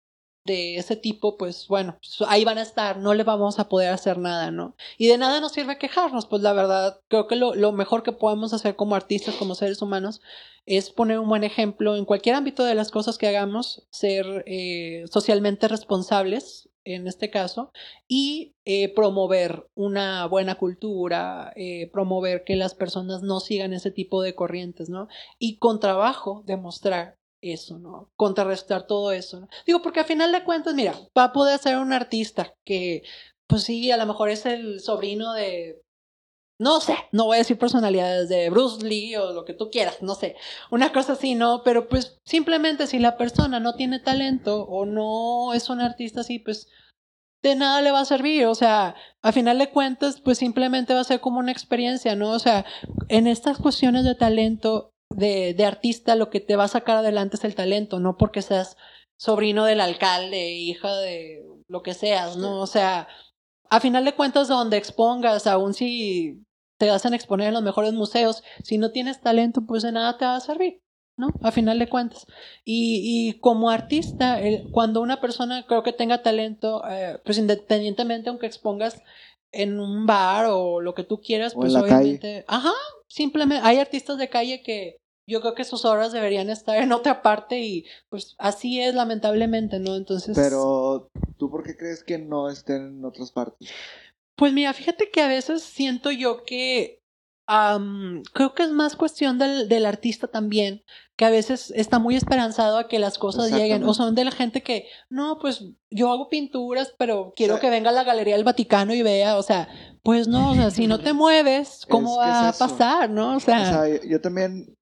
de ese tipo, pues bueno, pues, ahí van a estar, no le vamos a poder hacer nada, ¿no? Y de nada nos sirve quejarnos, pues la verdad, creo que lo, lo mejor que podemos hacer como artistas, como seres humanos, es poner un buen ejemplo en cualquier ámbito de las cosas que hagamos, ser eh, socialmente responsables, en este caso, y eh, promover una buena cultura, eh, promover que las personas no sigan ese tipo de corrientes, ¿no? Y con trabajo demostrar eso, ¿no? Contrarrestar todo eso. Digo, porque al final de cuentas, mira, va a poder ser un artista que, pues sí, a lo mejor es el sobrino de, no sé, no voy a decir personalidades de Bruce Lee o lo que tú quieras, no sé, una cosa así, ¿no? Pero pues simplemente si la persona no tiene talento o no es un artista así, pues de nada le va a servir, o sea, a final de cuentas, pues simplemente va a ser como una experiencia, ¿no? O sea, en estas cuestiones de talento, de, de artista, lo que te va a sacar adelante es el talento, no porque seas sobrino del alcalde, hija de lo que seas, ¿no? O sea, a final de cuentas, donde expongas, aun si te hacen exponer en los mejores museos, si no tienes talento, pues de nada te va a servir, ¿no? A final de cuentas. Y, y como artista, el- cuando una persona creo que tenga talento, eh, pues independientemente, aunque expongas en un bar o lo que tú quieras, O pues obviamente, ajá, simplemente hay artistas de calle que yo creo que sus obras deberían estar en otra parte y pues así es lamentablemente, ¿no? Entonces, Pero, ¿tú por qué crees que no estén en otras partes? pues mira, fíjate que a veces siento yo que am, creo que es más cuestión del, del artista también, que a veces está muy esperanzado a que las cosas lleguen. O son de la gente que, no, pues yo hago pinturas, pero quiero que venga a la Galería del Vaticano y vea, o sea, pues no, o sea, si no te <laughs> mueves, ¿cómo Es va es a pasar, no? O O sea, yo, yo también,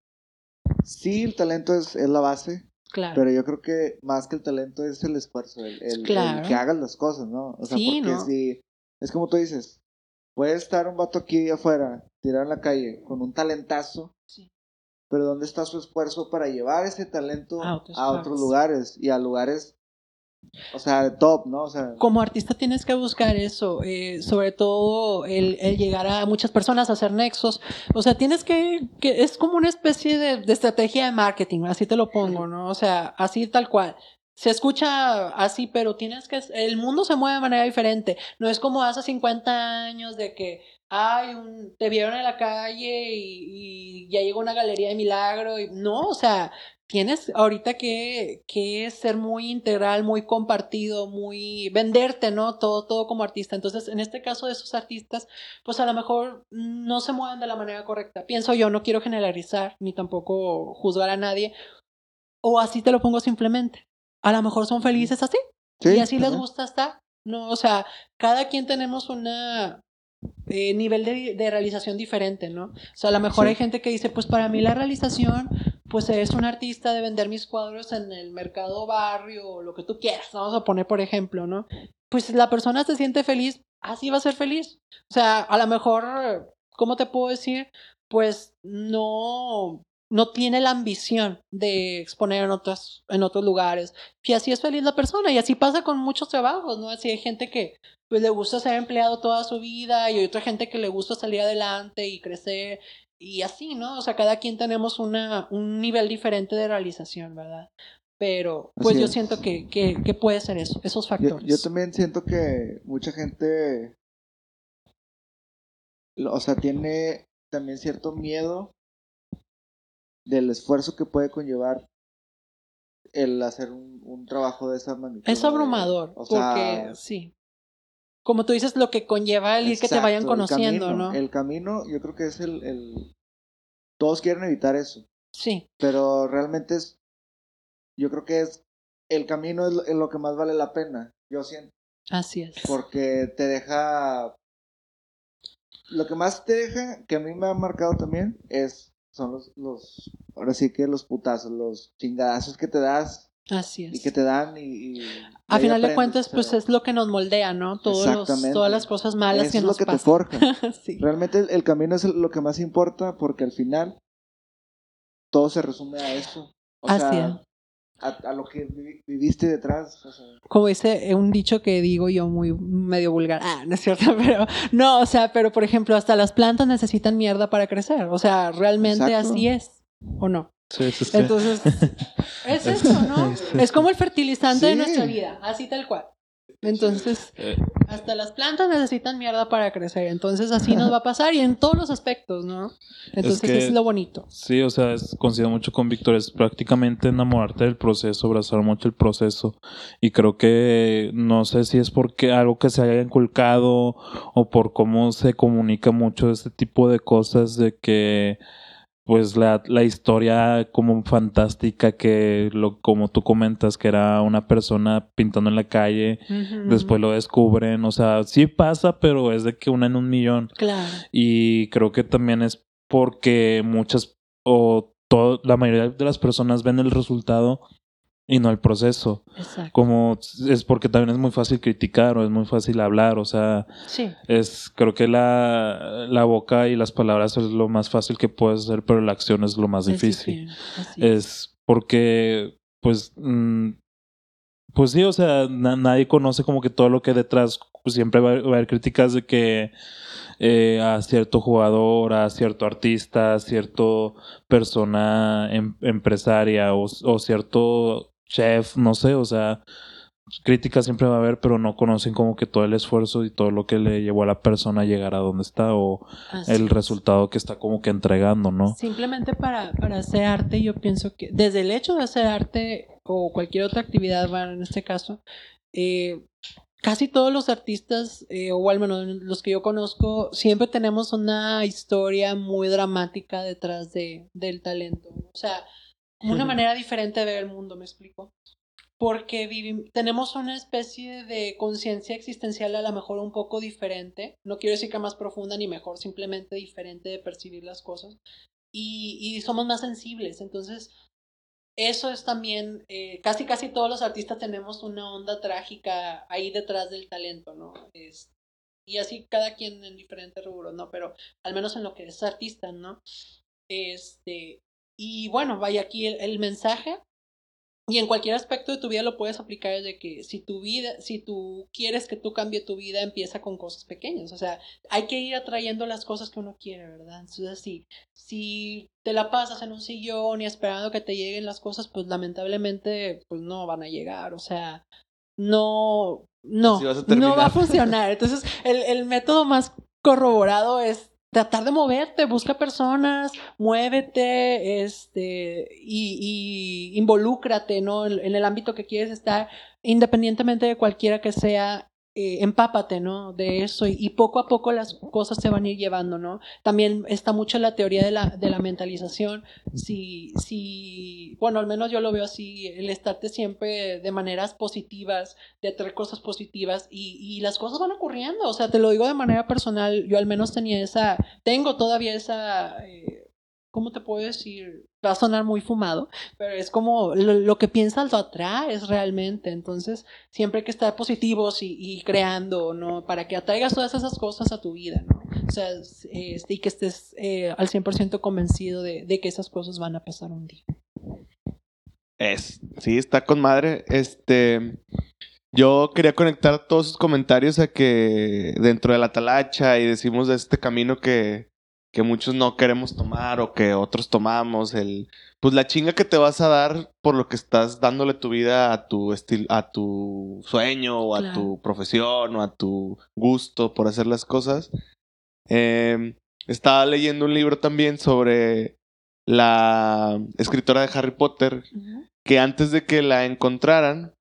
sí, el talento es, es la base, claro. pero yo creo que más que el talento es el esfuerzo, el, el- el Claro. que hagas las cosas, ¿no? O sea, Sí, porque ¿no? si, es como tú dices, puede estar un vato aquí afuera, tirado en la calle, con un talentazo. Pero ¿dónde está su esfuerzo para llevar ese talento A a, otros lugares. y a lugares, o sea, de top, ¿no? O sea, como artista tienes que buscar eso, eh, sobre todo el, el llegar a muchas personas, hacer nexos. O sea, tienes que, que es como una especie de, de estrategia de marketing, así te lo pongo, ¿no? O sea, así tal cual. Se escucha así, pero tienes que, el mundo se mueve de manera diferente. No es como hace 50 años de que, ay, un- te vieron en la calle y, y ya llegó una galería de milagro. Y, no, o sea, tienes ahorita que, que ser muy integral, muy compartido, muy venderte, ¿no? Todo, todo como artista. Entonces, en este caso de esos artistas, pues a lo mejor no se mueven de la manera correcta. Pienso yo, no quiero generalizar ni tampoco juzgar a nadie. O así te lo pongo simplemente. A lo mejor son felices así sí, y así les gusta estar. No, o sea, cada quien tenemos una eh, nivel de, de realización diferente, ¿no? O sea, a lo mejor Sí. hay gente que dice, pues para mí la realización, pues es un artista de vender mis cuadros en el mercado barrio o lo que tú quieras, vamos a poner por ejemplo, ¿no? Pues la persona se siente feliz, así va a ser feliz. O sea, a lo mejor, ¿cómo te puedo decir? Pues no, no tiene la ambición de exponer en otros, en otros lugares. Y así es feliz la persona. Y así pasa con muchos trabajos, ¿no? Así hay gente que pues le gusta ser empleado toda su vida y hay otra gente que le gusta salir adelante y crecer y así, ¿no? O sea, cada quien tenemos una, un nivel diferente de realización, ¿verdad? Pero pues Así yo es. siento que, que, que puede ser eso, esos factores. yo también siento que mucha gente, o sea, tiene también cierto miedo del esfuerzo que puede conllevar el hacer un, un trabajo de esa magnitud. Es abrumador, o sea, porque sí. Como tú dices, lo que conlleva el ir que te vayan exacto, conociendo, camino, ¿no? El camino, yo creo que es el, el... Todos quieren evitar eso, Sí, pero realmente es... Yo creo que es... El camino es lo, es lo que más vale la pena, yo siento. así es. porque te deja lo que más te deja que a mí me ha marcado también es son los los ahora sí que los putazos los chingadazos que te das Así y es. que te dan y, y A final de cuentas, pues es lo que nos moldea, ¿no? Todos los- todas las cosas malas eso que es nos lo que te pasan. forja <laughs> sí. realmente el, el camino es lo que más importa porque al final todo se resume a eso o Así sea a, a lo que vivi- viviste detrás o sea, Como dice un dicho que digo yo muy medio vulgar. Ah, no es cierto, <laughs> pero no, o sea, pero por ejemplo, hasta las plantas necesitan mierda para crecer. O sea, realmente Exacto. así es. ¿O no? Sí, sí, sí. Entonces, <laughs> es eso, ¿no? Es como el fertilizante de nuestra vida, así tal cual. Entonces, Eh, hasta las plantas necesitan mierda para crecer. Entonces, así nos va a pasar y en todos los aspectos, ¿no? Entonces, que- es lo bonito. Sí, o sea, es, coincido mucho con Víctor, es prácticamente enamorarte del proceso, abrazar mucho el proceso. Y creo que no sé si es porque algo que se haya inculcado o por cómo se comunica mucho este tipo de cosas de que pues la, la historia como fantástica que lo como tú comentas que era una persona pintando en la calle después lo descubren o sea sí pasa pero es de que una en un millón Claro. y creo que también es porque muchas o todo, la mayoría de las personas ven el resultado y no el proceso. Exacto. Como es porque también es muy fácil criticar o es muy fácil hablar, o sea, Sí. es creo que la, la boca y las palabras es lo más fácil que puedes hacer, pero la acción es lo más es difícil. así es. Porque, pues, mm, pues sí, o sea, na- nadie conoce como que todo lo que hay detrás, pues siempre va, a- haber críticas de que eh, a cierto jugador, a cierto artista, a cierto persona em- empresaria o, o cierto chef, no sé, o sea, críticas siempre va a haber, pero no conocen como que todo el esfuerzo y todo lo que le llevó a la persona a llegar a donde está o Así el es. resultado que está como que entregando, ¿no? Simplemente para, para hacer arte, yo pienso que desde el hecho de hacer arte o cualquier otra actividad, bueno, en este caso, eh, casi todos los artistas, eh, o al menos los que yo conozco, siempre tenemos una historia muy dramática detrás de, del talento. O sea, una <laughs> manera diferente de ver el mundo, me explico. Porque tenemos una especie de conciencia existencial a lo mejor un poco diferente. No quiero decir que más profunda ni mejor, simplemente diferente de percibir las cosas. Y, y somos más sensibles. Entonces, eso es también, eh, casi casi todos los artistas tenemos una onda trágica ahí detrás del talento, ¿no? Es, y así cada quien en diferentes rubros, ¿no? Pero al menos en lo que es artista, ¿no? Este, y bueno, vaya aquí el, el mensaje. Y en cualquier aspecto de tu vida lo puedes aplicar de que si tu vida, si tú quieres que tú cambie tu vida, empieza con cosas pequeñas. O sea, hay que ir atrayendo las cosas que uno quiere, ¿verdad? Entonces, si, si te la pasas en un sillón y esperando que te lleguen las cosas, pues lamentablemente, pues no van a llegar. O sea, no, no, no va a funcionar. Entonces, el, el método más corroborado es tratar de moverte, busca personas, muévete, este, y, y involúcrate, ¿no? En, en el ámbito que quieres estar, independientemente de cualquiera que sea, eh, empápate, ¿no? De eso, y, poco a poco las cosas se van a ir llevando, ¿no? También está mucho la teoría de la, de la mentalización, si, si, bueno, al menos yo lo veo así, el estarte siempre de maneras positivas, de traer cosas positivas y, y las cosas van ocurriendo. O sea, te lo digo de manera personal, yo al menos tenía esa, tengo todavía esa, eh, ¿cómo te puedo decir? Va a sonar muy fumado, pero es como lo, que piensas lo atraes realmente. Entonces, siempre hay que estar positivos y, creando, ¿no? Para que atraigas todas esas cosas a tu vida, ¿no? O sea, este, y que estés eh, al 100% convencido de, de que esas cosas van a pasar un día. Es, sí, está con madre. Este, yo quería conectar todos sus comentarios a que dentro de la talacha y decimos de este camino que, que muchos no queremos tomar o que otros tomamos, el, pues la chinga que te vas a dar por lo que estás dándole tu vida a tu estil, a tu sueño o a tu profesión o a tu gusto por hacer las cosas. Eh, estaba leyendo un libro también sobre la escritora de Harry Potter, que antes de que la encontraran,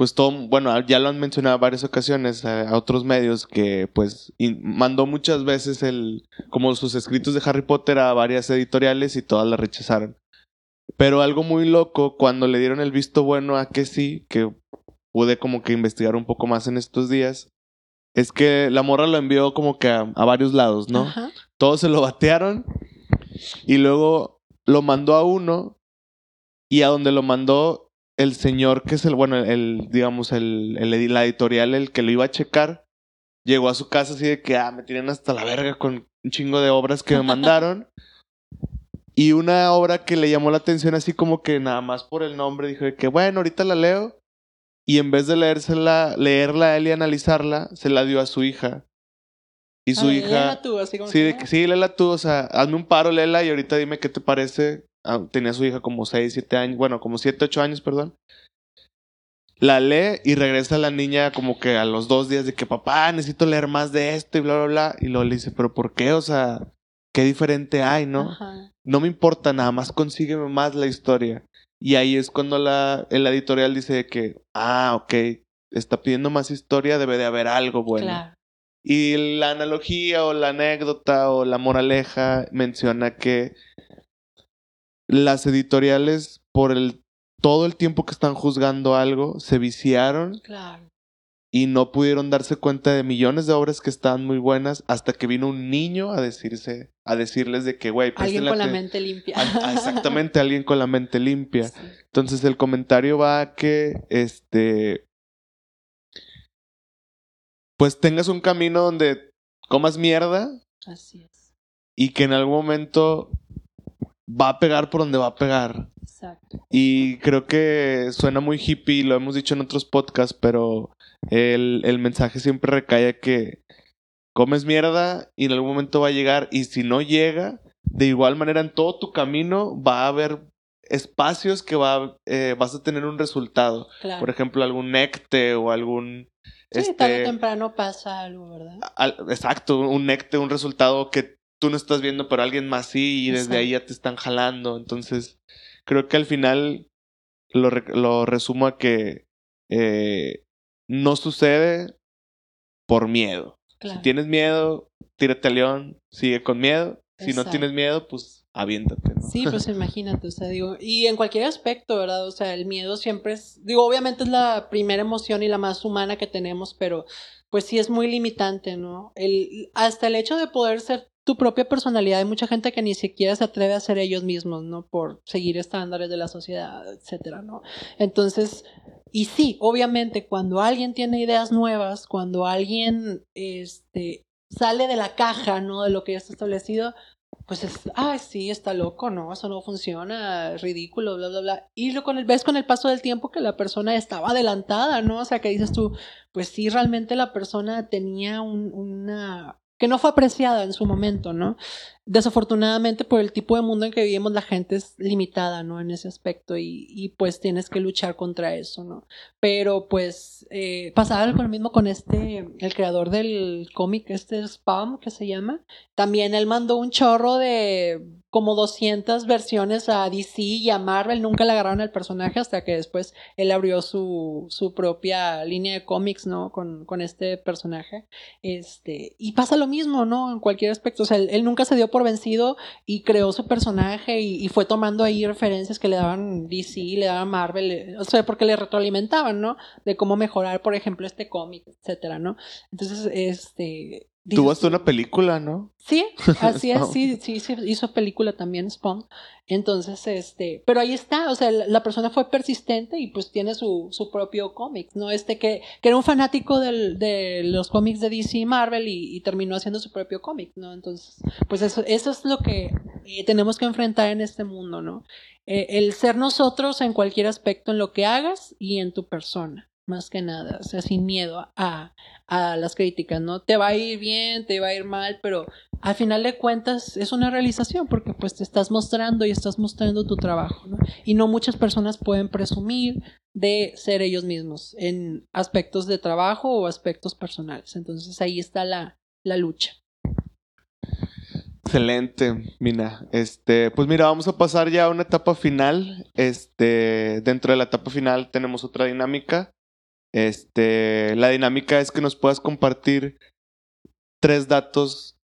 pues todo, bueno, ya lo han mencionado en varias ocasiones a, a otros medios que pues in- mandó muchas veces el como sus escritos de Harry Potter a varias editoriales y todas la rechazaron. Pero algo muy loco cuando le dieron el visto bueno a que sí, que pude como que investigar un poco más en estos días, es que la morra lo envió como que a, a varios lados, ¿no? Ajá. todos se lo batearon y luego lo mandó a uno y a donde lo mandó el señor que es el bueno el digamos el, el la editorial el que lo iba a checar llegó a su casa así de que ah me tienen hasta la verga con un chingo de obras que me mandaron <laughs> y una obra que le llamó la atención así como que nada más por el nombre dijo de que bueno ahorita la leo y en vez de leérsela leerla a él y analizarla se la dio a su hija. Y su Ah, hija léela tú, así como Sí, que, de que, sí, léela tú, o sea, hazme un paro, léela y ahorita dime qué te parece. Ah, tenía su hija como 6, 7 años, bueno, como 7, 8 años, perdón. La lee y regresa la niña como que a los dos días de que papá, necesito leer más de esto y bla, bla, bla. Y luego le dice, pero ¿por qué? O sea, ¿qué diferente hay, no? Ajá. No me importa, nada más consígueme más la historia. Y ahí es cuando la, el editorial dice que, ah, ok, está pidiendo más historia, debe de haber algo bueno. Claro. Y la analogía o la anécdota o la moraleja menciona que las editoriales, por el todo el tiempo que están juzgando algo, se viciaron Claro. y no pudieron darse cuenta de millones de obras que estaban muy buenas hasta que vino un niño a decirse, a decirles de que, güey, Alguien con la mente limpia. a- a- exactamente, <laughs> alguien con la mente limpia. Sí. Entonces el comentario va a que este pues tengas un camino donde comas mierda Así es. y que en algún momento va a pegar por donde va a pegar. Exacto. Y creo que suena muy hippie, lo hemos dicho en otros podcasts, pero el, el mensaje siempre recae a que comes mierda y en algún momento va a llegar y si no llega, de igual manera en todo tu camino va a haber espacios que va, eh, vas a tener un resultado. Claro. Por ejemplo, algún necte o algún... sí, tarde o este, temprano pasa algo, ¿verdad? al- exacto, un necte, un resultado que tú no estás viendo, pero alguien más sí, y desde Exacto. ahí ya te están jalando. Entonces, creo que al final lo, re- lo resumo a que eh, no sucede por miedo. Claro. Si tienes miedo, tírate al león, sigue con miedo. Si no tienes miedo, pues aviéntate, ¿no? Sí, pues imagínate, o sea, digo, y en cualquier aspecto, ¿verdad? O sea, el miedo siempre es, digo, obviamente es la primera emoción y la más humana que tenemos, pero pues sí es muy limitante, ¿no? El, hasta el hecho de poder ser tu propia personalidad, hay mucha gente que ni siquiera se atreve a ser ellos mismos, ¿no? Por seguir estándares de la sociedad, etcétera, ¿no? Entonces, y sí, obviamente, cuando alguien tiene ideas nuevas, cuando alguien, este, sale de la caja, ¿no? De lo que ya está establecido, pues es, ah, sí, está loco, no, eso no funciona, es ridículo, bla, bla, bla. Y lo con el, ves con el paso del tiempo que la persona estaba adelantada, ¿no? O sea, que dices tú, pues sí, realmente la persona tenía un- una que no fue apreciada en su momento, ¿no? Desafortunadamente, por el tipo de mundo en que vivimos, la gente es limitada, ¿no? En ese aspecto y, y, pues tienes que luchar contra eso, ¿no? Pero pues eh, pasaba algo mismo con este, el creador del cómic, este Spawn, que se llama. También él mandó un chorro de como 200 versiones a DC y a Marvel, nunca le agarraron al personaje hasta que después él abrió su, su propia línea de cómics, ¿no? Con, con este personaje. Este, y pasa lo mismo, ¿no? En cualquier aspecto. O sea, él, él nunca se dio por vencido y creó su personaje y, y, fue tomando ahí referencias que le daban DC, le daban Marvel, eh, o sea, porque le retroalimentaban, ¿no? De cómo mejorar, por ejemplo, este cómic, etcétera, ¿no? Entonces, este. Tuvo hasta una película, ¿no? Sí, <laughs> así es, sí, sí, sí, hizo película también Spawn. Entonces, este, pero ahí está, o sea, la, la persona fue persistente y pues tiene su, su propio cómic, ¿no? Este que, que era un fanático del, de los cómics de DC y Marvel y, y terminó haciendo su propio cómic, ¿no? Entonces, pues eso, eso es lo que eh, tenemos que enfrentar en este mundo, ¿no? Eh, el ser nosotros en cualquier aspecto en lo que hagas y en tu persona más que nada, o sea, sin miedo a, a, las críticas, ¿no? Te va a ir bien, te va a ir mal, pero al final de cuentas es una realización porque pues te estás mostrando y estás mostrando tu trabajo, ¿no? Y no muchas personas pueden presumir de ser ellos mismos en aspectos de trabajo o aspectos personales. Entonces ahí está la, la lucha. Excelente, Mina. Este, pues mira, vamos a pasar ya a una etapa final. Este, dentro de la etapa final tenemos otra dinámica. Este, la dinámica es que nos puedas compartir tres datos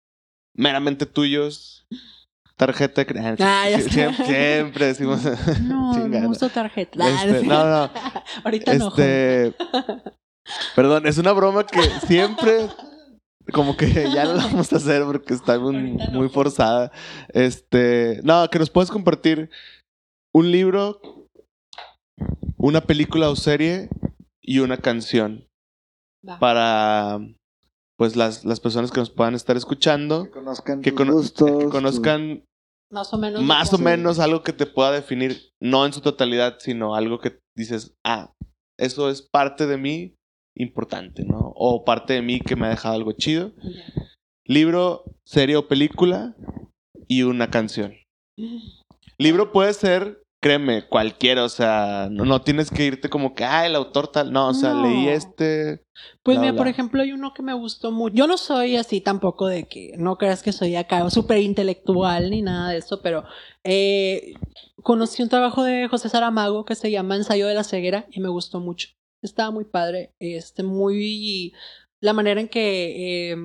meramente tuyos. Tarjeta de crédito. Ah, ya siempre, siempre, decimos. No, <laughs> no uso tarjeta. Este, no, no. <laughs> Ahorita este, no. Perdón, es una broma que siempre como que ya no la vamos a hacer porque está muy, forzada. Este, no, que nos puedes compartir un libro, una película o serie y una canción Va. para pues las, las personas que nos puedan estar escuchando Que conozcan que, tus cono- gustos. que conozcan más o menos. más o Sí. menos algo que te pueda definir, no en su totalidad, sino algo que dices, ah, eso es parte de mí importante, ¿no? O parte de mí que me ha dejado algo chido. Libro, serie o película y una canción. Libro puede ser, créeme, cualquiera, o sea, no, no tienes que irte como que, ah, el autor tal, no, o sea, No. leí este... Pues bla, mira, bla. por ejemplo, hay uno que me gustó mucho. Yo no soy así tampoco de que no creas que soy acá súper intelectual ni nada de eso, pero eh, conocí un trabajo de José Saramago que se llama Ensayo de la ceguera y me gustó mucho. Estaba muy padre, este, muy la manera en que eh,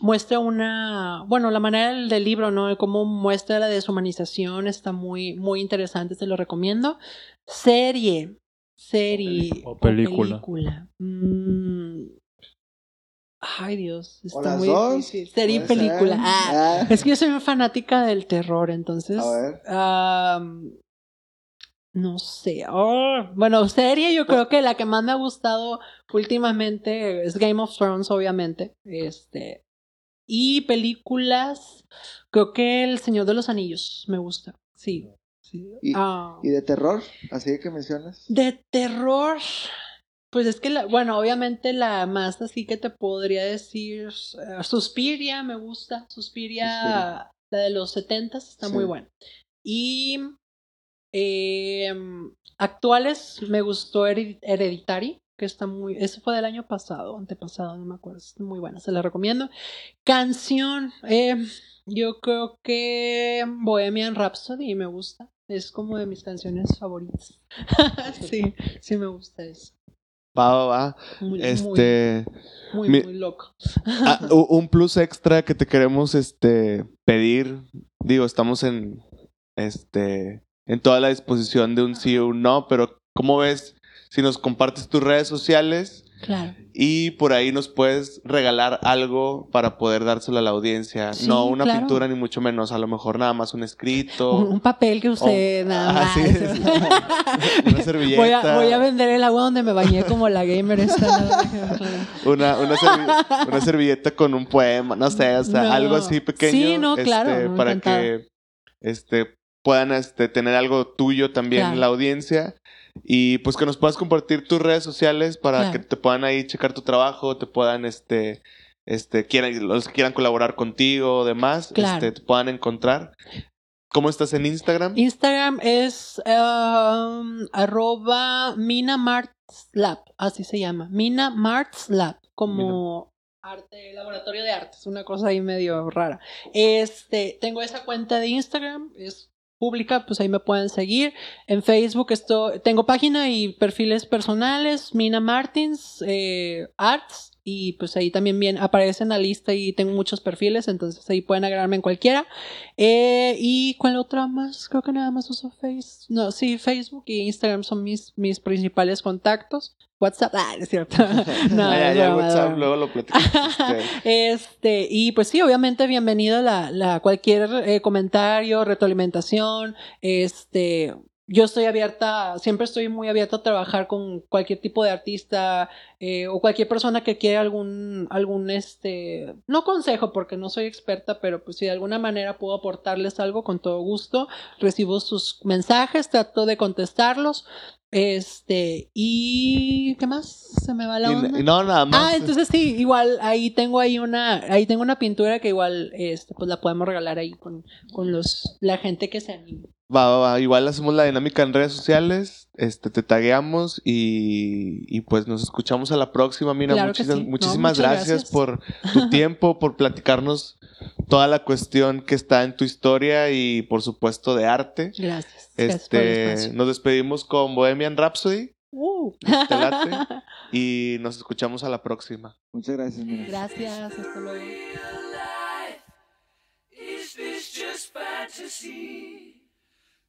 muestra una, bueno, la manera del, del libro, ¿no? Cómo muestra la deshumanización está muy, muy interesante, te lo recomiendo. Serie, serie O película. película. Mm. Ay, Dios, O está las muy dos. difícil. Serie película. Ah, Ah, es que yo soy muy fanática del terror, entonces. A ver. no sé. Oh, bueno, serie, yo creo que la que más me ha gustado últimamente es Game of Thrones, obviamente. Este. Y películas, creo que El Señor de los Anillos me gusta. Sí. sí. Y- Ah. ¿Y de terror? Así que mencionas. De terror. Pues es que, la, bueno, obviamente la más así que te podría decir, eh, Suspiria me gusta, Suspiria, Suspiria. la de los 70 está Sí. muy buena. Y eh, actuales me gustó Hered- Hereditary, que está muy, ese fue del año pasado, antepasado, no me acuerdo, está muy buena, se la recomiendo. Canción, eh, yo creo que Bohemian Rhapsody me gusta, es como de mis canciones favoritas. <laughs> sí, sí me gusta eso. Va, va, va. Muy, Este, muy, mi- muy loco. ah, <laughs> un plus extra que te queremos este pedir, digo, estamos en este en toda la disposición de un sí o un no, pero ¿cómo ves si nos compartes tus redes sociales Claro. y por ahí nos puedes regalar algo para poder dárselo a la audiencia? Sí, no una claro. pintura ni mucho menos, a lo mejor nada más un escrito, Un, un papel que usted nada ah, más. sí. <laughs> una servilleta. Voy a, voy a vender el agua donde me bañé como la gamer esta. ¿no? Una, una, servi- una servilleta con un poema, no sé, o sea, No. algo así pequeño. Sí, no, este, claro, Para que este, puedan este, tener algo tuyo también Claro. en la audiencia. Y pues que nos puedas compartir tus redes sociales para Claro. que te puedan ahí checar tu trabajo, te puedan, este, este, quieran, los que quieran colaborar contigo o demás, Claro. este, te puedan encontrar. ¿Cómo estás en Instagram? Instagram es um, arroba minamartslab, así se llama. Minamartslab, como arte, laboratorio de artes, una cosa ahí medio rara. Este, tengo esa cuenta de Instagram, es pública, pues ahí me pueden seguir. En Facebook esto, tengo página y perfiles personales, Mina Martins, eh, Arts, y pues ahí también bien aparece en la lista y tengo muchos perfiles, entonces ahí pueden agregarme en cualquiera. Eh, ¿Y cuál otra más? Creo que nada más uso Facebook. No, sí, Facebook y Instagram son mis, mis principales contactos. WhatsApp, ah, es cierto. <laughs> no, Ah, ya, ya, WhatsApp, luego lo platicamos. este. <laughs> Este, y pues sí, obviamente bienvenido la, la cualquier eh, comentario, retroalimentación, este, yo estoy abierta, siempre estoy muy abierta a trabajar con cualquier tipo de artista eh, o cualquier persona que quiera algún, algún, este, no consejo porque no soy experta, pero pues si de alguna manera puedo aportarles algo con todo gusto, recibo sus mensajes, trato de contestarlos, este, y ¿qué más? Se me va la onda. Y, no, nada más. Ah, entonces sí, igual ahí tengo ahí una, ahí tengo una pintura que igual este, pues la podemos regalar ahí con, con los, la gente que se anime. Va, va, va. Igual hacemos la dinámica en redes sociales, este, te tagueamos y, y pues nos escuchamos a la próxima, Mina. Claro que Muchis- sí. No, Muchísimas gracias, gracias. por tu <laughs> tiempo, por platicarnos toda la cuestión que está en tu historia y por supuesto de arte. Gracias. Este, nos despedimos con Bohemian Rhapsody Uh. <laughs> y nos escuchamos a la próxima. Muchas gracias, mira. Gracias, hasta luego.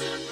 doesn't